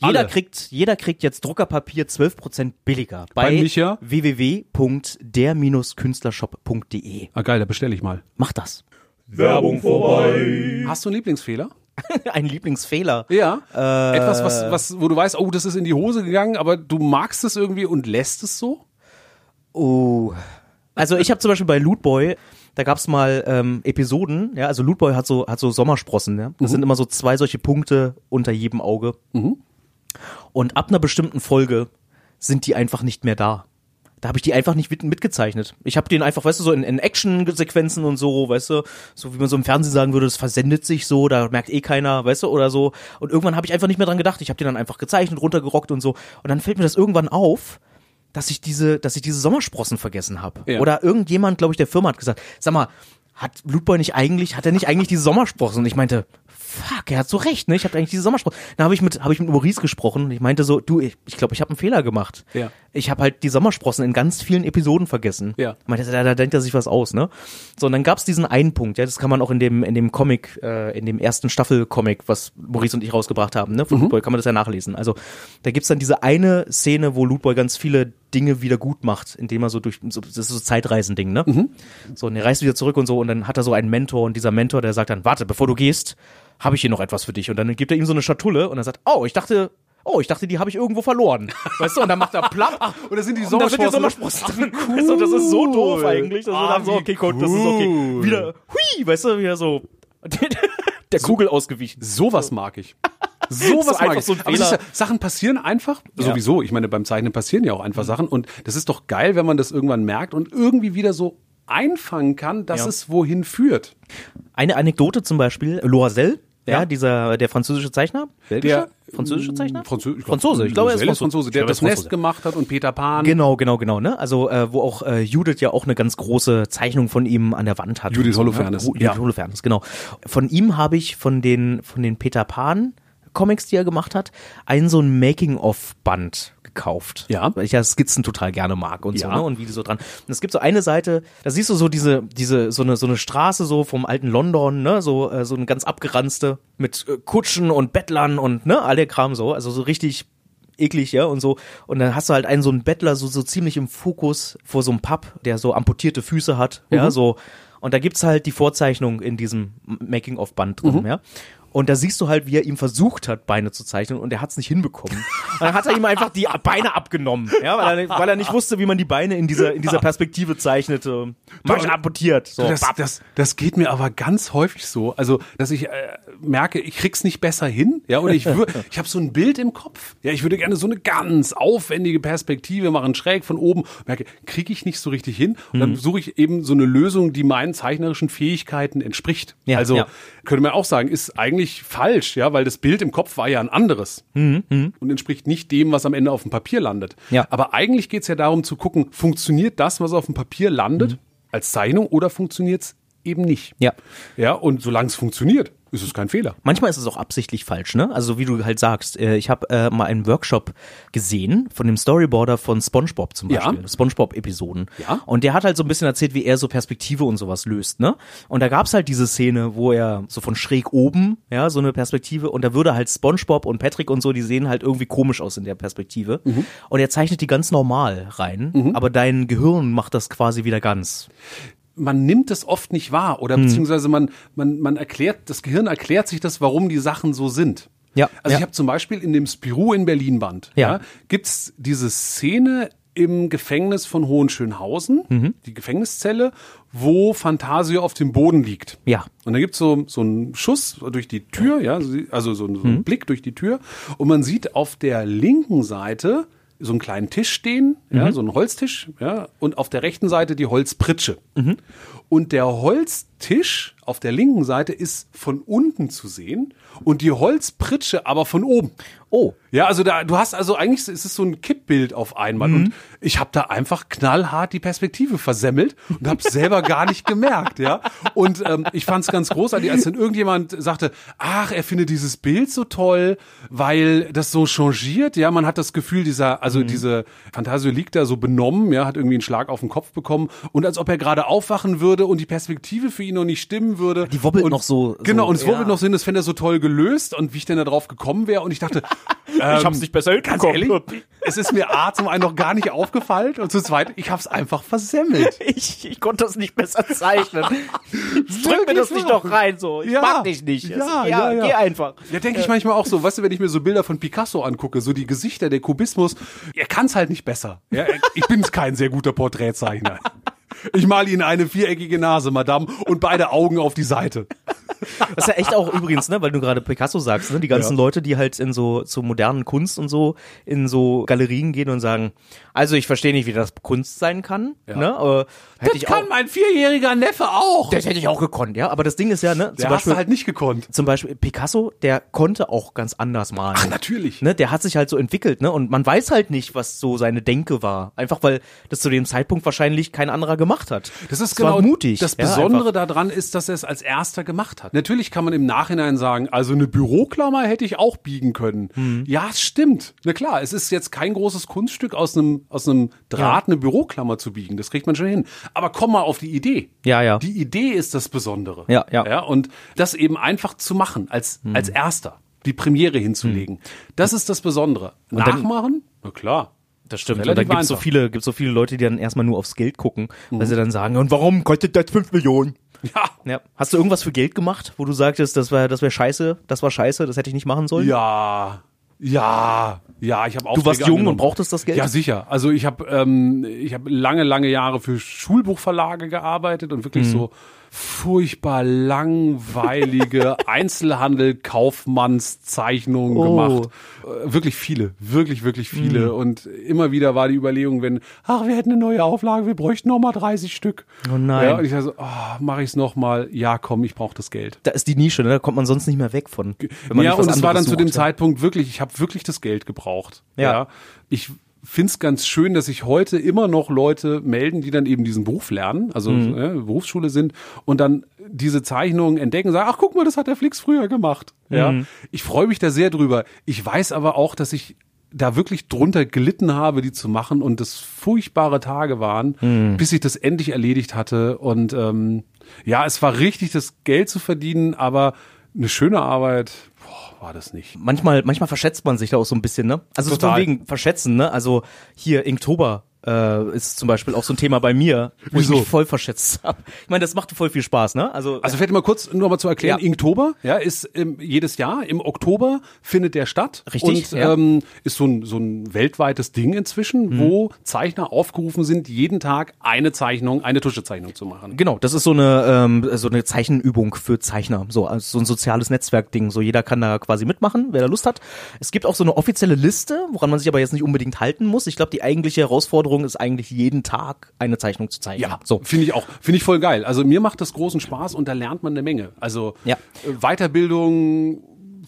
12%. Jeder Alle. kriegt, jeder kriegt jetzt Druckerpapier 12% billiger bei, Bei Micha? www.der-künstlershop.de. Ah geil, da bestelle ich mal. Mach das. Hast du einen Lieblingsfehler? Ein Lieblingsfehler. Ja. Äh, Etwas, was, was, wo du weißt, oh, das ist in die Hose gegangen, aber du magst es irgendwie und lässt es so? Oh. Also ich habe zum Beispiel bei Lootboy, da gab's mal ähm, Episoden, ja, also Lootboy hat so, hat so Sommersprossen, ja. Das sind immer so zwei solche Punkte unter jedem Auge. Und ab einer bestimmten Folge sind die einfach nicht mehr da. Da habe ich die einfach nicht mit, mitgezeichnet. Ich habe den einfach, weißt du, so in, in Action-Sequenzen und so, weißt du, so wie man so im Fernsehen sagen würde, das versendet sich so, da merkt eh keiner, weißt du, oder so. Und irgendwann habe ich einfach nicht mehr dran gedacht. Ich habe den dann einfach gezeichnet, runtergerockt und so. Und dann fällt mir das irgendwann auf, dass ich diese, dass ich diese Sommersprossen vergessen habe. Ja. Oder irgendjemand, glaube ich, der Firma hat gesagt, sag mal, hat Blutboy nicht eigentlich, hat er nicht eigentlich diese Sommersprossen? Und ich meinte, fuck, er hat so recht, ne? Ich habe eigentlich diese Sommersprossen. Dann habe ich mit, habe ich mit Maurice gesprochen und ich meinte so, du, ich glaube, ich, glaub, ich habe einen Fehler gemacht. Ja. Ich habe halt die Sommersprossen in ganz vielen Episoden vergessen. Ja. Meinte, da, da denkt er sich was aus, ne? So, und dann gab's diesen einen Punkt, ja, das kann man auch in dem, in dem Comic, äh, in dem ersten Staffel-Comic, was Maurice und ich rausgebracht haben, ne? Von Mhm. Lootboy kann man das ja nachlesen. Also, da gibt's dann diese eine Szene, wo Lootboy ganz viele Dinge wieder gut macht, indem er so durch, so, das ist so Zeitreisending, ne? Mhm. So, und er reist wieder zurück und so, und dann hat er so einen Mentor, und dieser Mentor, der sagt dann, warte, bevor du gehst, habe ich hier noch etwas für dich. Und dann gibt er ihm so eine Schatulle, und er sagt, oh, ich dachte, oh, ich dachte, die habe ich irgendwo verloren. Weißt du, und dann macht er plapp. Und da sind die Und da sind die Sommersprossen. Sommersprossen drin. Weißt du, das ist so doof eigentlich. dass Ah, dann so, okay, gut, das ist okay. cool. Wieder, hui, weißt du, wieder so, der Kugel ausgewichen. Sowas mag ich. Sowas So mag ich. so Aber ja, Sachen passieren einfach. Ja. Sowieso. Ich meine, beim Zeichnen passieren ja auch einfach Sachen. Und das ist doch geil, wenn man das irgendwann merkt und irgendwie wieder so einfangen kann, dass Ja. es wohin führt. Eine Anekdote zum Beispiel, Loisel, ja, Ja. dieser, der französische Zeichner, belgischer, Der- französische Zeichner? Franzö ich glaub, Franzose, ich glaube, er ist Loisel Franzose. Der das Nest Franzose. gemacht hat und Peter Pan. Genau, genau, genau, ne? Also, äh, wo auch äh, Judith ja auch eine ganz große Zeichnung von ihm an der Wand hat. Judith Und so, Holofernes, Ne? Judith ja. Holofernes, genau. Von ihm habe ich von den, von den Peter Pan Comics, die er gemacht hat, einen so ein Making-of-Band gekauft. Ja. Weil ich ja Skizzen total gerne mag und so, Ja. ne? Und wie die so dran. Und es gibt so eine Seite, da siehst du so diese, diese, so eine, so eine Straße so vom alten London, ne? So, äh, so eine ganz abgeranzte mit äh, Kutschen und Bettlern und, ne? All der Kram so. Also so richtig eklig, ja, und so. Und dann hast du halt einen so einen Bettler so, so ziemlich im Fokus vor so einem Pub, der so amputierte Füße hat, ja, so. Und da gibt's halt die Vorzeichnung in diesem Making-of-Band drin, ja. Und da siehst du halt, wie er ihm versucht hat, Beine zu zeichnen und er hat's nicht hinbekommen. Und dann hat er ihm einfach die Beine abgenommen, ja, weil er, weil er nicht wusste, wie man die Beine in dieser, in dieser Perspektive zeichnete. Mach amputiert. So, das, das, das geht mir aber ganz häufig so. Also, dass ich äh, merke, ich krieg's nicht besser hin. Ja, oder ich ich habe so ein Bild im Kopf. Ja, ich würde gerne so eine ganz aufwendige Perspektive machen, schräg von oben. Merke, kriege ich nicht so richtig hin. Und Mhm. dann suche ich eben so eine Lösung, die meinen zeichnerischen Fähigkeiten entspricht. Ja, also ja. Könnte man auch sagen, ist eigentlich falsch, ja, weil das Bild im Kopf war ja ein anderes und entspricht nicht dem, was am Ende auf dem Papier landet. Mhm, Ja. Aber eigentlich geht's ja darum zu gucken, funktioniert das, was auf dem Papier landet, als Zeichnung oder funktioniert's eben nicht? Ja. Ja, und solange es funktioniert, ist es kein Fehler. Manchmal ist es auch absichtlich falsch, ne? Also wie du halt sagst, äh, ich habe äh, mal einen Workshop gesehen von dem Storyboarder von SpongeBob zum Ja. Beispiel, SpongeBob-Episoden. Ja. Und der hat halt so ein bisschen erzählt, wie er so Perspektive und sowas löst, ne? Und da gab's halt diese Szene, wo er so von schräg oben, ja, so eine Perspektive, und da würde halt SpongeBob und Patrick und so, die sehen halt irgendwie komisch aus in der Perspektive. Mhm. Und er zeichnet die ganz normal rein, aber dein Gehirn macht das quasi wieder ganz. Man nimmt es oft nicht wahr oder beziehungsweise man, man, man erklärt, das Gehirn erklärt sich das, warum die Sachen so sind. Ja, Also ja. ich habe zum Beispiel in dem Spirou in Berlin Band, Ja. ja, gibt's diese Szene im Gefängnis von Hohenschönhausen, Mhm. die Gefängniszelle, wo Fantasio auf dem Boden liegt. Ja. Und da gibt's so, so einen Schuss durch die Tür, ja, also so, so einen Blick durch die Tür. Und man sieht auf der linken Seite so einen kleinen Tisch stehen, ja, so einen Holztisch, ja, und auf der rechten Seite die Holzpritsche. Und der Holztisch auf der linken Seite ist von unten zu sehen und die Holzpritsche aber von oben. Oh. Ja, also da, du hast also eigentlich ist es so ein Kippbild auf einmal und ich habe da einfach knallhart die Perspektive versemmelt und habe selber gar nicht gemerkt, ja. Und ähm, ich fand es ganz großartig, als dann irgendjemand sagte, ach, er findet dieses Bild so toll, weil das so changiert, ja. Man hat das Gefühl, dieser, also diese Fantasio liegt da so benommen, ja, hat irgendwie einen Schlag auf den Kopf bekommen und als ob er gerade aufwachen würde und die Perspektive für ihn noch nicht stimmen würde. Die wobbelt und, noch so- Genau, so, und es wobbelt ja. noch so hin, das fände er so toll gelöst und wie ich denn da drauf gekommen wäre und ich dachte, ich hab's nicht besser hinbekommen. es ist mir A zum einen noch gar nicht aufgefallen und zum zweiten, ich hab's einfach versemmelt. Ich, ich konnte das nicht besser zeichnen. Drück mir das nicht doch rein, so. Ich Ja. mag dich nicht. Ja, Es- ja, ja. Geh einfach. Ja, denke ich manchmal auch so, weißt du, wenn ich mir so Bilder von Picasso angucke, so die Gesichter, der Kubismus, er kann's halt nicht besser. Ja, ich bin kein sehr guter Porträtzeichner. Ich male Ihnen eine viereckige Nase, Madame, und beide Augen auf die Seite. Das ist ja echt auch übrigens, ne, weil du gerade Picasso sagst, ne, die ganzen Ja. Leute, die halt in so zur modernen Kunst und so in so Galerien gehen und sagen, also ich verstehe nicht, wie das Kunst sein kann, ne, aber hätte ich auch, mein vierjähriger Neffe auch. das hätte ich auch gekonnt, ja, aber das Ding ist ja, ne, zum Der hast Beispiel, du halt nicht gekonnt. zum Beispiel Picasso, der konnte auch ganz anders malen. Ach, natürlich. Ne, der hat sich halt so entwickelt, ne? Und man weiß halt nicht, was so seine Denke war. Einfach weil das zu dem Zeitpunkt wahrscheinlich kein anderer gemacht hat. Das ist war genau mutig. Das ja, Besondere einfach. daran ist, dass er es als erster gemacht hat. Natürlich kann man im Nachhinein sagen, also eine Büroklammer hätte ich auch biegen können. Hm. Ja, es stimmt. Na klar, es ist jetzt kein großes Kunststück aus einem aus einem Draht eine Büroklammer zu biegen. Das kriegt man schon hin. Aber komm mal auf die Idee. Ja, ja. Die Idee ist das Besondere. Ja, ja. ja und das eben einfach zu machen als Hm. als erster die Premiere hinzulegen. Das ist das Besondere. dann- Nachmachen? Na klar. Das stimmt. Und Relativ dann gibt es so viele, gibt's so viele Leute, die dann erstmal nur aufs Geld gucken, weil sie dann sagen, und warum kostet das 5 Millionen? Ja. Ja. Hast du irgendwas für Geld gemacht, wo du sagtest, das war, das wäre scheiße, das war scheiße, das hätte ich nicht machen sollen? Ja, ja, ja, ich habe auch. Du warst jung und brauchtest das Geld? Ja, sicher. Also ich habe ähm, ich habe lange, lange Jahre für Schulbuchverlage gearbeitet und wirklich Mhm. so furchtbar langweilige Einzelhandel-Kaufmannszeichnungen Oh. gemacht. Äh, wirklich viele, wirklich, wirklich viele. Mhm. Und immer wieder war die Überlegung, wenn, ach, wir hätten eine neue Auflage, wir bräuchten noch mal 30 Stück. Oh nein. Ja, und ich dachte so, oh, mache ich es noch mal. Ja, komm, ich brauche das Geld. Da ist die Nische, ne? da kommt man sonst nicht mehr weg von. ja, und es war dann anderes zu dem sucht, ja. Zeitpunkt wirklich, ich habe wirklich das Geld gebraucht. Ja. Ich find's ganz schön, dass sich heute immer noch Leute melden, die dann eben diesen Beruf lernen, also Mhm. äh, Berufsschule sind und dann diese Zeichnungen entdecken und sagen, ach guck mal, das hat der Flix früher gemacht. Ja. Mhm. Ich freue mich da sehr drüber. Ich weiß aber auch, dass ich da wirklich drunter gelitten habe, die zu machen und das furchtbare Tage waren, Mhm. bis ich das endlich erledigt hatte. Und ähm, ja, es war richtig, das Geld zu verdienen, aber eine schöne Arbeit war das nicht. manchmal, manchmal verschätzt man sich da auch so ein bisschen, ne? Also Total. von wegen verschätzen, ne? Also hier Inktober äh, ist zum Beispiel auch so ein Thema bei mir, wo Wieso? ich mich voll verschätzt habe. Ich meine, das macht voll viel Spaß, ne? Also, Also vielleicht mal kurz nur mal zu erklären, Ja. Inktober, ja, ist ähm, jedes Jahr im Oktober findet der statt Richtig, und ja. ähm, ist so ein so ein weltweites Ding inzwischen, Mhm. wo Zeichner aufgerufen sind, jeden Tag eine Zeichnung, eine Tuschezeichnung zu machen. Genau, das ist so eine ähm, so eine Zeichenübung für Zeichner, so also so ein soziales Netzwerkding. So jeder kann da quasi mitmachen, wer da Lust hat. Es gibt auch so eine offizielle Liste, woran man sich aber jetzt nicht unbedingt halten muss. Ich glaube, die eigentliche Herausforderung ist eigentlich jeden Tag eine Zeichnung zu zeichnen. Ja, so. finde ich auch, finde ich voll geil. Also mir macht das großen Spaß und da lernt man eine Menge. Also Ja. äh, Weiterbildung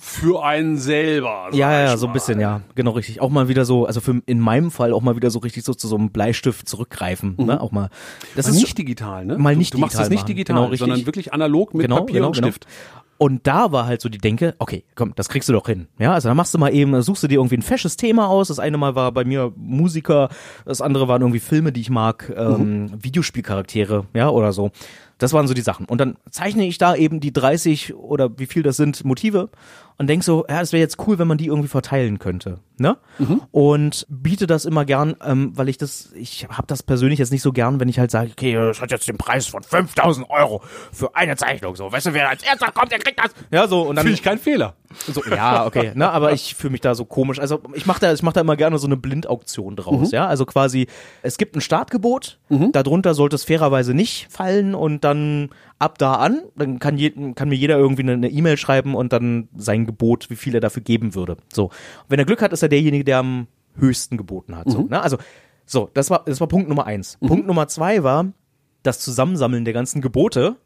für einen selber. Ja, ja, so ein bisschen, ja, genau richtig. Auch mal wieder so, also für in meinem Fall auch mal wieder so richtig so zu so einem Bleistift zurückgreifen, ne? Auch mal. Das Mal ist nicht digital, ne? Mal Du- nicht du, machst digital das nicht digital, Genau, richtig. sondern wirklich analog mit genau, Papier genau, und genau. Stift. Und da war halt so die Denke, okay, komm, das kriegst du doch hin. Ja, also da machst du mal eben, suchst du dir irgendwie ein fesches Thema aus. Das eine Mal war bei mir Musiker, das andere waren irgendwie Filme, die ich mag, ähm, Videospielcharaktere, ja, oder so. Das waren so die Sachen. Und dann zeichne ich da eben die 30 oder wie viel das sind, Motive und denk so, ja, es wäre jetzt cool, wenn man die irgendwie verteilen könnte. Ne? Und biete das immer gern, ähm, weil ich das, ich habe das persönlich jetzt nicht so gern, wenn ich halt sage, okay, das hat jetzt den Preis von 5000 Euro für eine Zeichnung. So, weißt du, wer als erster kommt, der kriegt das. Ja, so, und dann. Finde ich kein Fehler. So, ja, okay, ne, aber ich fühle mich da so komisch. Also ich mache da, ich mache da immer gerne so eine Blindauktion draus, ja. Also quasi, es gibt ein Startgebot, darunter sollte es fairerweise nicht fallen und dann ab da an, dann kann, je, kann mir jeder irgendwie eine E-Mail schreiben und dann sein Gebot, wie viel er dafür geben würde. So. Und wenn er Glück hat, ist er derjenige, der am höchsten geboten hat. So, ne? Also, so, das war, das war Punkt Nummer eins. Punkt Nummer zwei war, das Zusammensammeln der ganzen Gebote.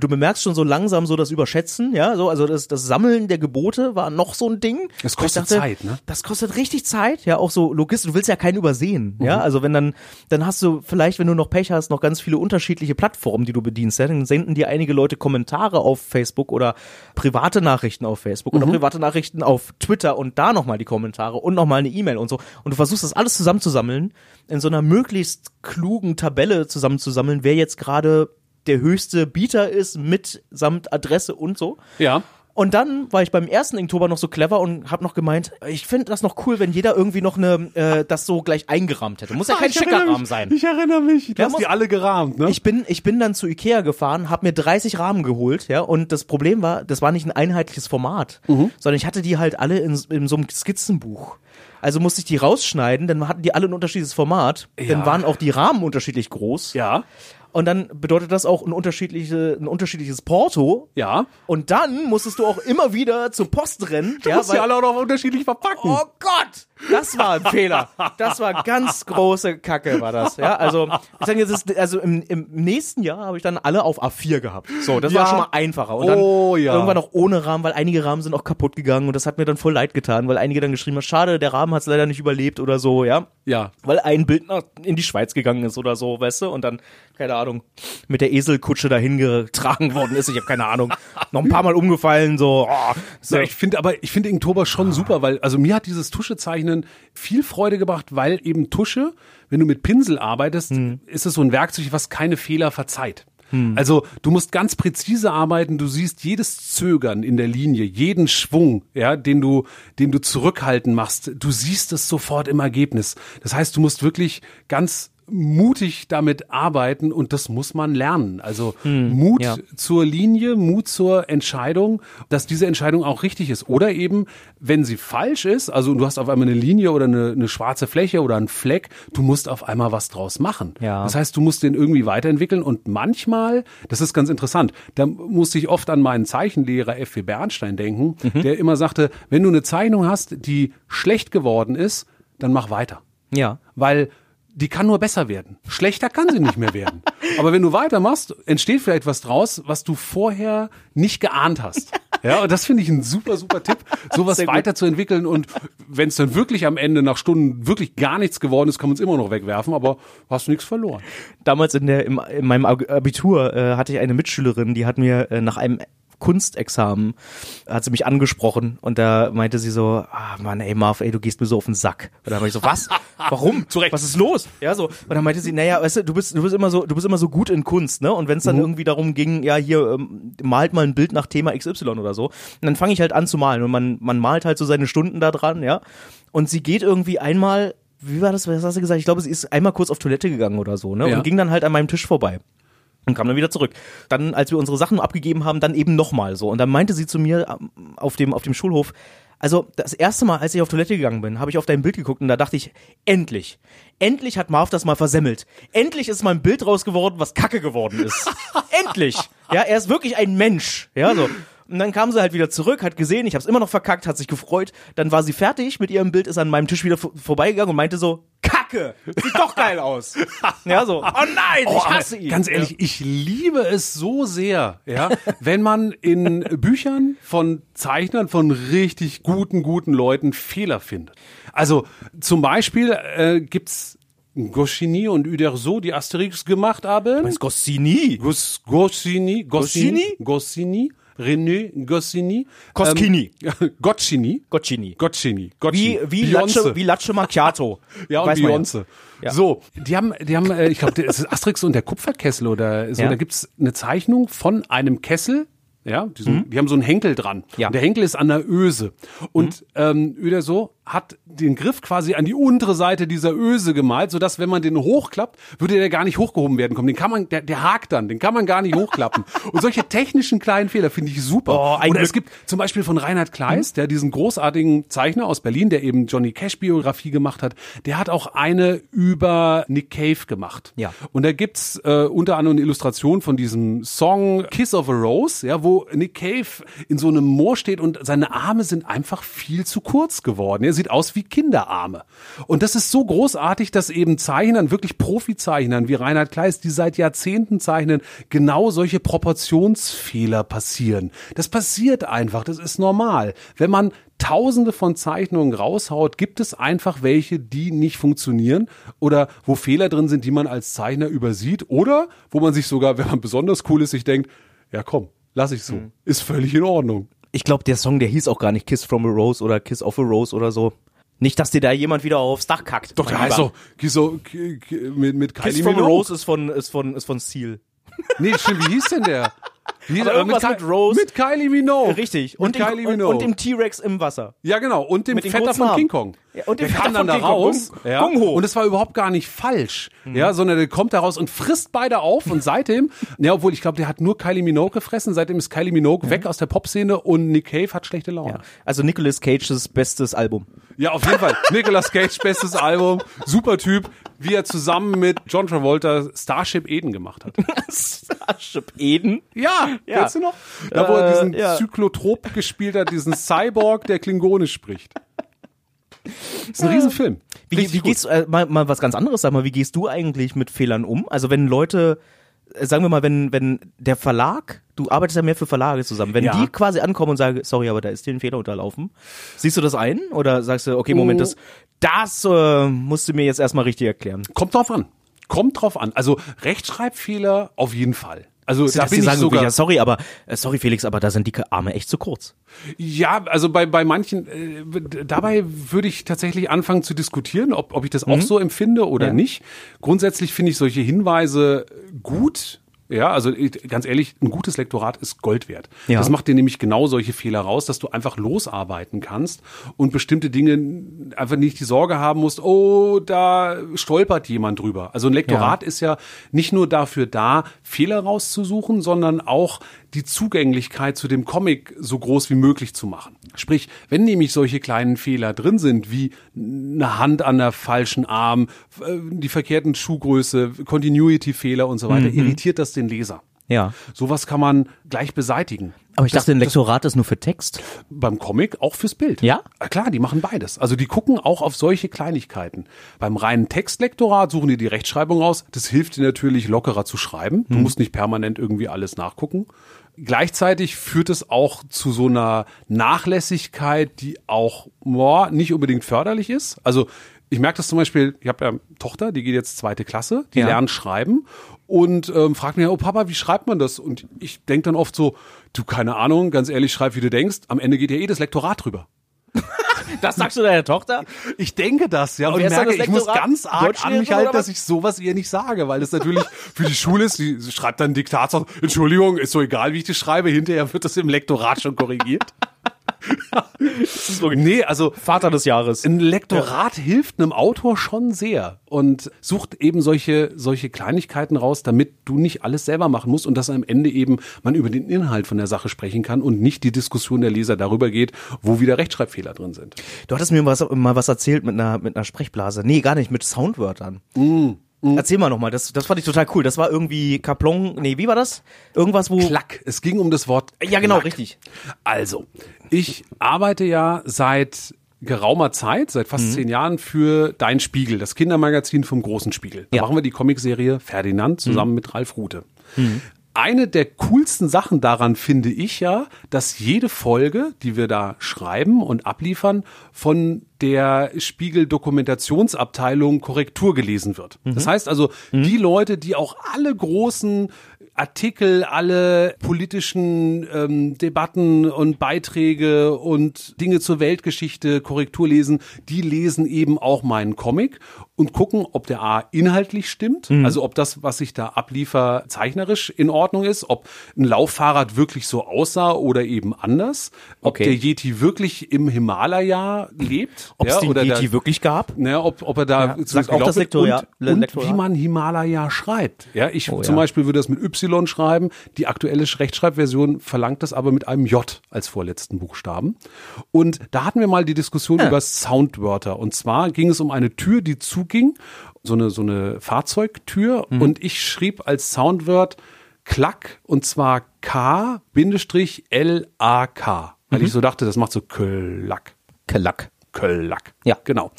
Du bemerkst schon so langsam so das Überschätzen, ja, so, also das, das Sammeln der Gebote war noch so ein Ding. Das kostet Zeit, ne? Das kostet richtig Zeit, ja, auch so logistisch. Du willst ja keinen übersehen, ja, also wenn dann, dann hast du vielleicht, wenn du noch Pech hast, noch ganz viele unterschiedliche Plattformen, die du bedienst, ja, dann senden dir einige Leute Kommentare auf Facebook oder private Nachrichten auf Facebook oder private Nachrichten auf Twitter und da nochmal die Kommentare und nochmal eine E-Mail und so. Und du versuchst das alles zusammenzusammeln, in so einer möglichst klugen Tabelle zusammenzusammeln, wer jetzt gerade der höchste Bieter ist mit samt Adresse und so. Ja. Und dann war ich beim ersten Inktober noch so clever und habe noch gemeint, ich finde das noch cool, wenn jeder irgendwie noch eine, äh, das so gleich eingerahmt hätte. Muss ja Ah, kein schicker Rahmen sein. Ich erinnere mich. Du Ja, hast muss- die alle gerahmt, ne? Ich bin, ich bin dann zu Ikea gefahren, habe mir 30 Rahmen geholt, ja, und das Problem war, das war nicht ein einheitliches Format, Mhm. sondern ich hatte die halt alle in, in so einem Skizzenbuch. Also musste ich die rausschneiden, dann hatten die alle ein unterschiedliches Format, Ja. dann waren auch die Rahmen unterschiedlich groß. ja, Und dann bedeutet das auch ein, unterschiedliche, ein unterschiedliches Porto. ja. Und dann musstest du auch immer wieder zur Post rennen. Du musst die alle auch noch unterschiedlich verpacken. Oh Gott! Das war ein Fehler. Das war ganz große Kacke, war das. Ja, also, ich sage jetzt, ist- also im, im nächsten Jahr habe ich dann alle auf A4 gehabt. So, das Ja. war schon mal einfacher. Und dann Oh, ja. irgendwann auch ohne Rahmen, weil einige Rahmen sind auch kaputt gegangen und das hat mir dann voll leid getan, weil einige dann geschrieben haben, schade, der Rahmen hat es leider nicht überlebt oder so, ja. Ja. Weil ein Bild nach, in die Schweiz gegangen ist oder so, weißt du, und dann, keine Ahnung, mit der Eselkutsche dahin getragen worden ist. Ich habe keine Ahnung. Noch ein paar Mal umgefallen, so. Oh, so. Ja, ich finde aber, ich finde Inktober schon super, weil, also mir hat dieses Tuschezeichnen viel Freude gebracht, weil eben Tusche, wenn du mit Pinsel arbeitest, ist es so ein Werkzeug, was keine Fehler verzeiht. Also du musst ganz präzise arbeiten, du siehst jedes Zögern in der Linie, jeden Schwung, ja, den du, den du zurückhalten machst, du siehst es sofort im Ergebnis. Das heißt, du musst wirklich ganz mutig damit arbeiten und das muss man lernen. Also Mut ja. zur Linie, Mut zur Entscheidung, dass diese Entscheidung auch richtig ist. Oder eben, wenn sie falsch ist, also du hast auf einmal eine Linie oder eine, eine schwarze Fläche oder einen Fleck, du musst auf einmal was draus machen. Ja. Das heißt, du musst den irgendwie weiterentwickeln und manchmal, das ist ganz interessant, da musste ich oft an meinen Zeichenlehrer F.W. Bernstein denken, der immer sagte, wenn du eine Zeichnung hast, die schlecht geworden ist, dann mach weiter. ja. Weil die kann nur besser werden. Schlechter kann sie nicht mehr werden. Aber wenn du weitermachst, entsteht vielleicht was draus, was du vorher nicht geahnt hast. Ja, und das finde ich ein super, super Tipp, sowas weiterzuentwickeln. Und wenn es dann wirklich am Ende nach Stunden wirklich gar nichts geworden ist, kann man es immer noch wegwerfen, aber hast du nichts verloren. damals in der im, in meinem Ab- Abitur äh, hatte ich eine Mitschülerin, die hat mir äh, nach einem Kunstexamen hat sie mich angesprochen und da meinte sie so, ah Mann, ey Marv, ey, du gehst mir so auf den Sack. Und da war ich so, was? Warum? Zu Recht. Was ist los? Ja, so. Und dann meinte sie, naja, weißt du, du bist, du bist immer so, du bist immer so gut in Kunst, ne? Und wenn es dann irgendwie darum ging, ja, hier, ähm, malt mal ein Bild nach Thema XY oder so, und dann fange ich halt an zu malen und man, man malt halt so seine Stunden da dran, ja. Und sie geht irgendwie einmal, wie war das, was hast du gesagt? Ich glaube, sie ist einmal kurz auf Toilette gegangen oder so, ne? Ja. Und ging dann halt an meinem Tisch vorbei und kam dann wieder zurück. Dann, als wir unsere Sachen abgegeben haben, dann eben nochmal so. Und dann meinte sie zu mir ähm, auf dem, auf dem Schulhof, also das erste Mal, als ich auf Toilette gegangen bin, habe ich auf dein Bild geguckt und da dachte ich, endlich, endlich hat Marv das mal versemmelt. Endlich ist mal ein Bild raus geworden, was Kacke geworden ist. endlich. Ja, er ist wirklich ein Mensch. Ja, so. Und dann kam sie halt wieder zurück, hat gesehen, ich habe es immer noch verkackt, hat sich gefreut. Dann war sie fertig mit ihrem Bild, ist an meinem Tisch wieder vor- vorbeigegangen und meinte so, Kacke, sieht doch geil aus. Ja, so, oh nein, Oh, ich aber hasse ihn. Ganz ehrlich, ich liebe es so sehr, ja, wenn man in Büchern von Zeichnern, von richtig guten, guten Leuten Fehler findet. Also zum Beispiel äh, gibt's Goscinny und Uderzo, die Asterix gemacht haben. Das ist Goscinny. Gos, Goscinny, Goscinny, Goscinny? Goscinny, René Goscinny. Koskini. Ähm, Goscinny. Goscinny. Goscinny. Wie, wie, Beyoncé. Latte, wie Latte Macchiato. Ja, und Beyoncé. Ja. So, die haben, die haben, äh, ich glaube, es ist Asterix und der Kupferkessel oder so. Ja. Da gibt's eine Zeichnung von einem Kessel. Ja, diesen, die haben so einen Henkel dran. Mhm. Ja. Mhm. Und der Henkel ist an der Öse. Und ähm, wieder so hat den Griff quasi an die untere Seite dieser Öse gemalt, sodass, wenn man den hochklappt, würde der gar nicht hochgehoben werden kommen. Den kann man, der, der hakt dann, den kann man gar nicht hochklappen. und solche technischen kleinen Fehler finde ich super. Oh, Oder es gibt zum Beispiel von Reinhard Kleist, der diesen großartigen Zeichner aus Berlin, der eben Johnny Cash Biografie gemacht hat, der hat auch eine über Nick Cave gemacht. Ja. Und da gibt's äh, unter anderem eine Illustration von diesem Song Kiss of a Rose, ja, wo Nick Cave in so einem Moor steht und seine Arme sind einfach viel zu kurz geworden. Er sieht aus wie Kinderarme. Und das ist so großartig, dass eben Zeichnern, wirklich Profizeichnern wie Reinhard Kleist, die seit Jahrzehnten zeichnen, genau solche Proportionsfehler passieren. Das passiert einfach, das ist normal. Wenn man tausende von Zeichnungen raushaut, gibt es einfach welche, die nicht funktionieren oder wo Fehler drin sind, die man als Zeichner übersieht oder wo man sich sogar, wenn man besonders cool ist, sich denkt, ja komm, lass ich so. Mhm. Ist völlig in Ordnung. Ich glaube, der Song, der hieß auch gar nicht Kiss from a Rose oder Kiss of a Rose oder so. Nicht, dass dir da jemand wieder aufs Dach kackt. Doch, der heißt doch so k- k- mit, mit Kiss Kylie from a. Rose ist von, ist von, ist von Seal. Nee, stimmt, wie hieß denn der? Wie- Aber irgendwas Ki- mit Rose. Mit Kylie Minogue. Richtig. Mit Und dem, Kylie Minogue. und dem T-Rex im Wasser. Ja, genau. Und dem Mit Vetter von. King Kong. Ja, und dem der Vetter kam dann von da King Kong. raus. Gung- Ja. Und es war überhaupt gar nicht falsch. Ja, sondern der kommt da raus und frisst beide auf. Und seitdem, ja, obwohl ich glaube, der hat nur Kylie Minogue gefressen. Seitdem ist Kylie Minogue weg aus der Popszene und Nick Cave hat schlechte Laune. Ja. Also Nicolas Cages bestes Album. Ja, auf jeden Fall. Nicolas Cage, bestes Album. Super Typ. Wie er zusammen mit John Travolta Starship Eden gemacht hat. Starship Eden. Ja, Ja. kennst du noch? Da, wo er Äh, diesen ja. Zyklotrop gespielt hat, diesen Cyborg, der Klingonisch spricht. ist ein Riesenfilm. Wie, wie gehst du, äh, mal, mal was ganz anderes, sag mal, wie gehst du eigentlich mit Fehlern um? Also wenn Leute, äh, sagen wir mal, wenn, wenn der Verlag, du arbeitest ja mehr für Verlage zusammen, wenn Ja. die quasi ankommen und sagen, sorry, aber da ist dir ein Fehler unterlaufen, siehst du das ein? Oder sagst du, okay, Moment, das, das äh, musst du mir jetzt erstmal richtig erklären. Kommt drauf an. Kommt drauf an. Also Rechtschreibfehler auf jeden Fall. Also da bin ich sagen, sogar. ja, sorry, aber, äh, sorry Felix, aber da sind die Arme echt zu kurz. Ja, also bei, bei manchen, äh, dabei würde ich tatsächlich anfangen zu diskutieren, ob, ob ich das auch so empfinde oder Mhm. Ja. nicht. Grundsätzlich finde ich solche Hinweise gut. Ja, also ganz ehrlich, ein gutes Lektorat ist Gold wert. Ja. Das macht dir nämlich genau solche Fehler raus, dass du einfach losarbeiten kannst und bestimmte Dinge einfach nicht die Sorge haben musst, oh, da stolpert jemand drüber. Also ein Lektorat ist ja nicht nur dafür da, Fehler rauszusuchen, sondern auch die Zugänglichkeit zu dem Comic so groß wie möglich zu machen. Sprich, wenn nämlich solche kleinen Fehler drin sind, wie eine Hand an der falschen Arm, äh, die verkehrten Schuhgröße, Continuity-Fehler und so weiter, irritiert das den Leser. Ja. Sowas kann man gleich beseitigen. Aber ich Das- dachte, ein Lektorat ist nur für Text. beim Comic auch fürs Bild. Ja? Ah, Klar, die machen beides. Also die gucken auch auf solche Kleinigkeiten. Beim reinen Textlektorat suchen die die Rechtschreibung aus. Das hilft dir natürlich lockerer zu schreiben. Du musst nicht permanent irgendwie alles nachgucken. Gleichzeitig führt es auch zu so einer Nachlässigkeit, die auch boah, nicht unbedingt förderlich ist. Also ich merke das zum Beispiel, ich habe ja eine Tochter, die geht jetzt zweite Klasse, die Ja. lernt schreiben und ähm, fragt mich, oh Papa, wie schreibt man das? Und ich denke dann oft so, du keine Ahnung, ganz ehrlich, schreib wie du denkst. Am Ende geht ja eh das Lektorat drüber. Das sagst du deiner Tochter? Ich denke das, ja, und, dann merke, ich muss ganz arg an mich halten, dass ich sowas ihr nicht sage, weil das natürlich für die Schule ist. Sie, schreibt dann Diktat, sagt, Entschuldigung, ist so egal, wie ich das schreibe. Hinterher wird das im Lektorat schon korrigiert. nee, also Vater des Jahres. ein Lektorat hilft einem Autor schon sehr und sucht eben solche, solche Kleinigkeiten raus, damit du nicht alles selber machen musst und dass am Ende eben man über den Inhalt von der Sache sprechen kann und nicht die Diskussion der Leser darüber geht, wo wieder Rechtschreibfehler drin sind. Du hattest mir was, mal was erzählt mit einer, mit einer Sprechblase. Nee, gar nicht, mit Soundwörtern. Erzähl mal nochmal, das, das fand ich total cool. Das war irgendwie Kaplon, nee, wie war das? Irgendwas, wo... Klack. Es ging um das Wort. Ja, genau, Klack. richtig. Also, ich arbeite ja seit geraumer Zeit, seit Mhm. fast zehn Jahren für Dein Spiegel, das Kindermagazin vom Großen Spiegel. Da Ja. Mhm. machen wir die Comicserie Ferdinand zusammen mit Ralf Rute. Eine der coolsten Sachen daran finde ich ja, dass jede Folge, die wir da schreiben und abliefern, von der Spiegel Dokumentationsabteilung Korrektur gelesen wird. Mhm. Das heißt also, die Leute, die auch alle großen Artikel, alle politischen ähm, Debatten und Beiträge und Dinge zur Weltgeschichte Korrektur lesen, die lesen eben auch meinen Comic und gucken, ob der A inhaltlich stimmt, also ob das, was ich da abliefer, zeichnerisch in Ordnung ist, ob ein Lauffahrrad wirklich so aussah oder eben anders, ob Okay. der Yeti wirklich im Himalaya lebt, Ob es ja, den oder Yeti der, wirklich gab? ne, ob, ob er da Ja, sagt auch das Lektorat- und, und Lektorat. wie man Himalaya schreibt. Ja, ich Oh, zum ja. Beispiel würde das mit Y schreiben. Die aktuelle Rechtschreibversion verlangt das aber mit einem J als vorletzten Buchstaben. Und da hatten wir mal die Diskussion über Soundwörter. Und zwar ging es um eine Tür, die zuging, so eine, so eine Fahrzeugtür. Mhm. Und ich schrieb als Soundwort Klack und zwar K-L-A-K. Weil Mhm. ich so dachte, das macht so Klack. Klack. Köllack. Ja. Genau.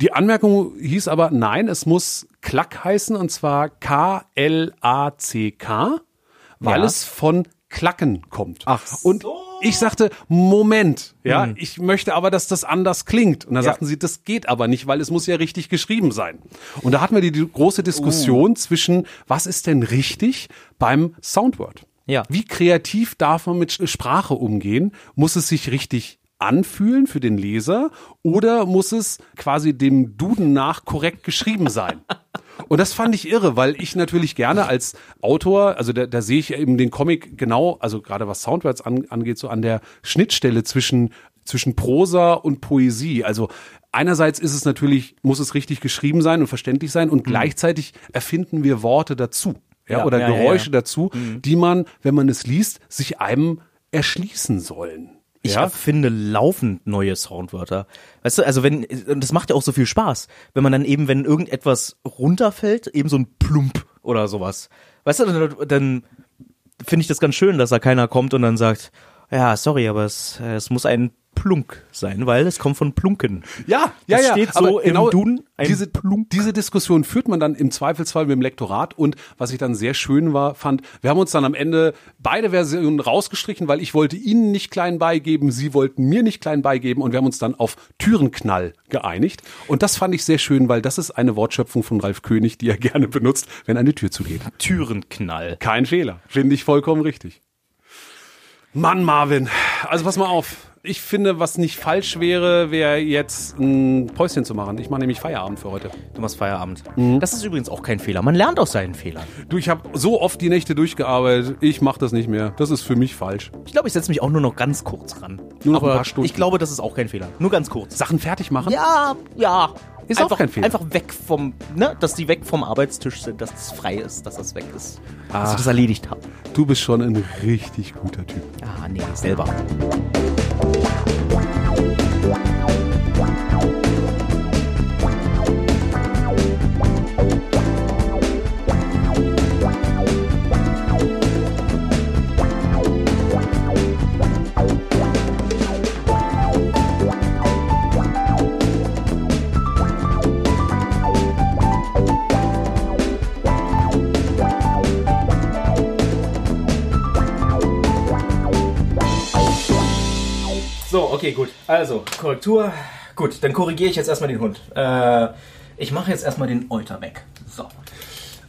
Die Anmerkung hieß aber, nein, es muss Klack heißen und zwar K-L-A-C-K, weil Ja. es von Klacken kommt. Ach Und ich sagte, Moment, ja, ich möchte aber, dass das anders klingt. Und dann Mhm. Ja. sagten sie, das geht aber nicht, weil es muss ja richtig geschrieben sein. Und da hatten wir die, die große Diskussion zwischen, was ist denn richtig beim Soundword? Ja. Wie kreativ darf man mit Sprache umgehen? Muss es sich richtig anfühlen für den Leser oder muss es quasi dem Duden nach korrekt geschrieben sein? Und das fand ich irre, weil ich natürlich gerne als Autor, also da, da sehe ich eben den Comic genau, also gerade was Soundwords an, angeht, so an der Schnittstelle zwischen zwischen Prosa und Poesie. Also einerseits ist es natürlich, muss es richtig geschrieben sein und verständlich sein und gleichzeitig erfinden wir Worte dazu. Ja, Ja, oder ja, Geräusche ja. dazu, die man, wenn man es liest, sich einem erschließen sollen. Ich ja? erfinde laufend neue Soundwörter. Weißt du, also wenn, und das macht ja auch so viel Spaß, wenn man dann eben, wenn irgendetwas runterfällt, eben so ein Plump oder sowas. Weißt du, dann, dann finde ich das ganz schön, dass da keiner kommt und dann sagt, ja, sorry, aber es, äh, es muss ein Plunk sein, weil es kommt von Plunken. Ja, ja, Das ja. steht aber so im Duden, ein diese, Plunk. diese Diskussion führt man dann im Zweifelsfall mit dem Lektorat und was ich dann sehr schön war, fand, wir haben uns dann am Ende beide Versionen rausgestrichen, weil ich wollte Ihnen nicht klein beigeben, Sie wollten mir nicht klein beigeben und wir haben uns dann auf Türenknall geeinigt und das fand ich sehr schön, weil das ist eine Wortschöpfung von Ralf König, die er gerne benutzt, wenn eine Tür zugeht. Türenknall. Kein Fehler. Finde ich vollkommen richtig. Mann, Marvin. Also pass mal auf. Ich finde, was nicht falsch wäre, wäre jetzt ein Päuschen zu machen. Ich mache nämlich Feierabend für heute. Du machst Feierabend. Mhm. Das ist übrigens auch kein Fehler. Man lernt aus seinen Fehlern. Du, ich habe so oft die Nächte durchgearbeitet. Ich mache das nicht mehr. Das ist für mich falsch. Ich glaube, ich setze mich auch nur noch ganz kurz ran. Nur noch ein Aber paar Stunden. Ich glaube, das ist auch kein Fehler. Nur ganz kurz. Sachen fertig machen? Ja, ja. Ist auch einfach, kein Fehler. Einfach weg vom, ne, dass die weg vom Arbeitstisch sind, dass das frei ist, dass das weg ist. Dass Ach. ich das erledigt habe. Du bist schon ein richtig guter Typ. Ah, nee, selber. Okay, gut. Also, Korrektur. Gut, dann korrigiere ich jetzt erstmal den Hund. Äh, ich mache jetzt erstmal den Euter weg. So.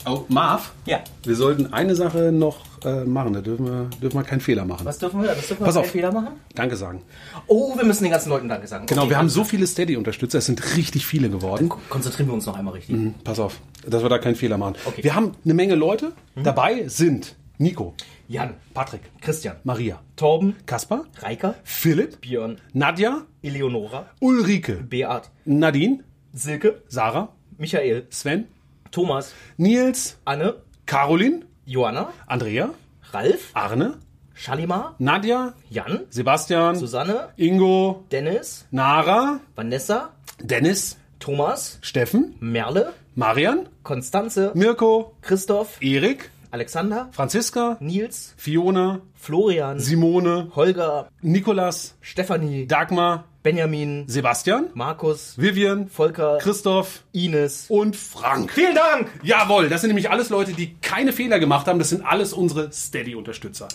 Oh, Marv? Ja. Wir sollten eine Sache noch äh, machen. Da dürfen wir, dürfen wir keinen Fehler machen. Was dürfen wir? Was dürfen wir Pass keinen auf. Fehler machen? Danke sagen. Oh, wir müssen den ganzen Leuten Danke sagen. Genau, Okay, wir haben so viele Steady-Unterstützer. Es sind richtig viele geworden. Konzentrieren wir uns noch einmal richtig. Pass auf, dass wir da keinen Fehler machen. Okay. Wir haben eine Menge Leute. Dabei sind Nico, Jan, Patrick, Christian, Maria, Torben, Kaspar, Reika, Philipp, Björn, Nadja, Eleonora, Ulrike, Beat, Nadine, Silke, Sarah, Michael, Sven, Thomas, Nils, Anne, Caroline, Johanna, Andrea, Ralf, Arne, Shalimar, Nadja, Jan, Sebastian, Susanne, Ingo, Dennis, Nara, Vanessa, Dennis, Thomas, Steffen, Merle, Marian, Konstanze, Mirko, Christoph, Erik, Alexander, Franziska, Nils, Fiona, Florian, Simone, Holger, Nikolas, Stefanie, Dagmar, Benjamin, Sebastian, Markus, Vivian, Volker, Christoph Ines. und Frank. Vielen Dank! Jawohl, das sind nämlich alles Leute, die keine Fehler gemacht haben. Das sind alles unsere Steady-Unterstützer.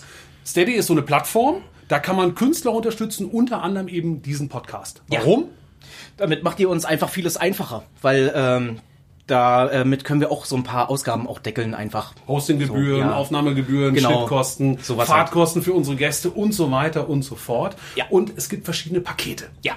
Steady ist so eine Plattform, da kann man Künstler unterstützen, unter anderem eben diesen Podcast. Ja. Warum? Damit macht ihr uns einfach vieles einfacher, weil ähm, damit können wir auch so ein paar Ausgaben auch deckeln einfach. Hostinggebühren, So, ja. Aufnahmegebühren, Genau. Schnittkosten, Sowas Fahrtkosten für unsere Gäste und so weiter und so fort. Ja. Und es gibt verschiedene Pakete. Ja.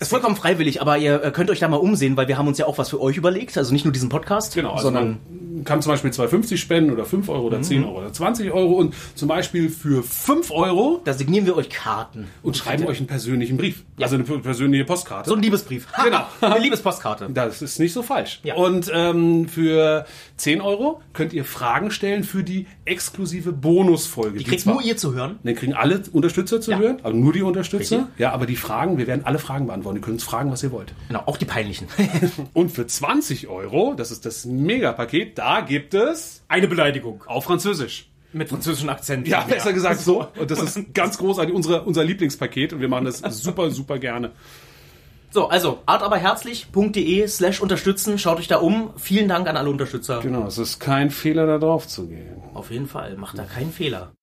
Ist vollkommen freiwillig, aber ihr äh, könnt euch da mal umsehen, weil wir haben uns ja auch was für euch überlegt. Also nicht nur diesen Podcast, Genau, also sondern man kann zum Beispiel 2,50 spenden oder 5 Euro oder 10 Euro oder 20 Euro und zum Beispiel für 5 Euro da signieren wir euch Karten. und schreiben euch einen persönlichen Brief. Also eine persönliche Postkarte. So ein Liebesbrief. Genau. Eine Liebespostkarte. Das ist nicht so falsch. Ja. Und ähm, für 10 Euro könnt ihr Fragen stellen für die exklusive Bonusfolge. Die kriegt zwar- nur ihr zu hören. Den kriegen alle Unterstützer zu Ja. hören, also nur die Unterstützer. Richtig. Ja, aber die Fragen, wir werden alle Fragen beantworten. Ihr könnt uns fragen, was ihr wollt. Genau, auch die peinlichen. Und für 20 Euro, das ist das Megapaket, da gibt es Eine Beleidigung. auf Französisch. Mit französischem Akzent. Ja, besser gesagt so. Und das ist ganz großartig, unsere, unser Lieblingspaket und wir machen das super, super gerne. So, also artaberherzlich.de slash unterstützen. Schaut euch da um. Vielen Dank an alle Unterstützer. Genau, es ist kein Fehler, da drauf zu gehen. Auf jeden Fall. Macht da keinen Fehler.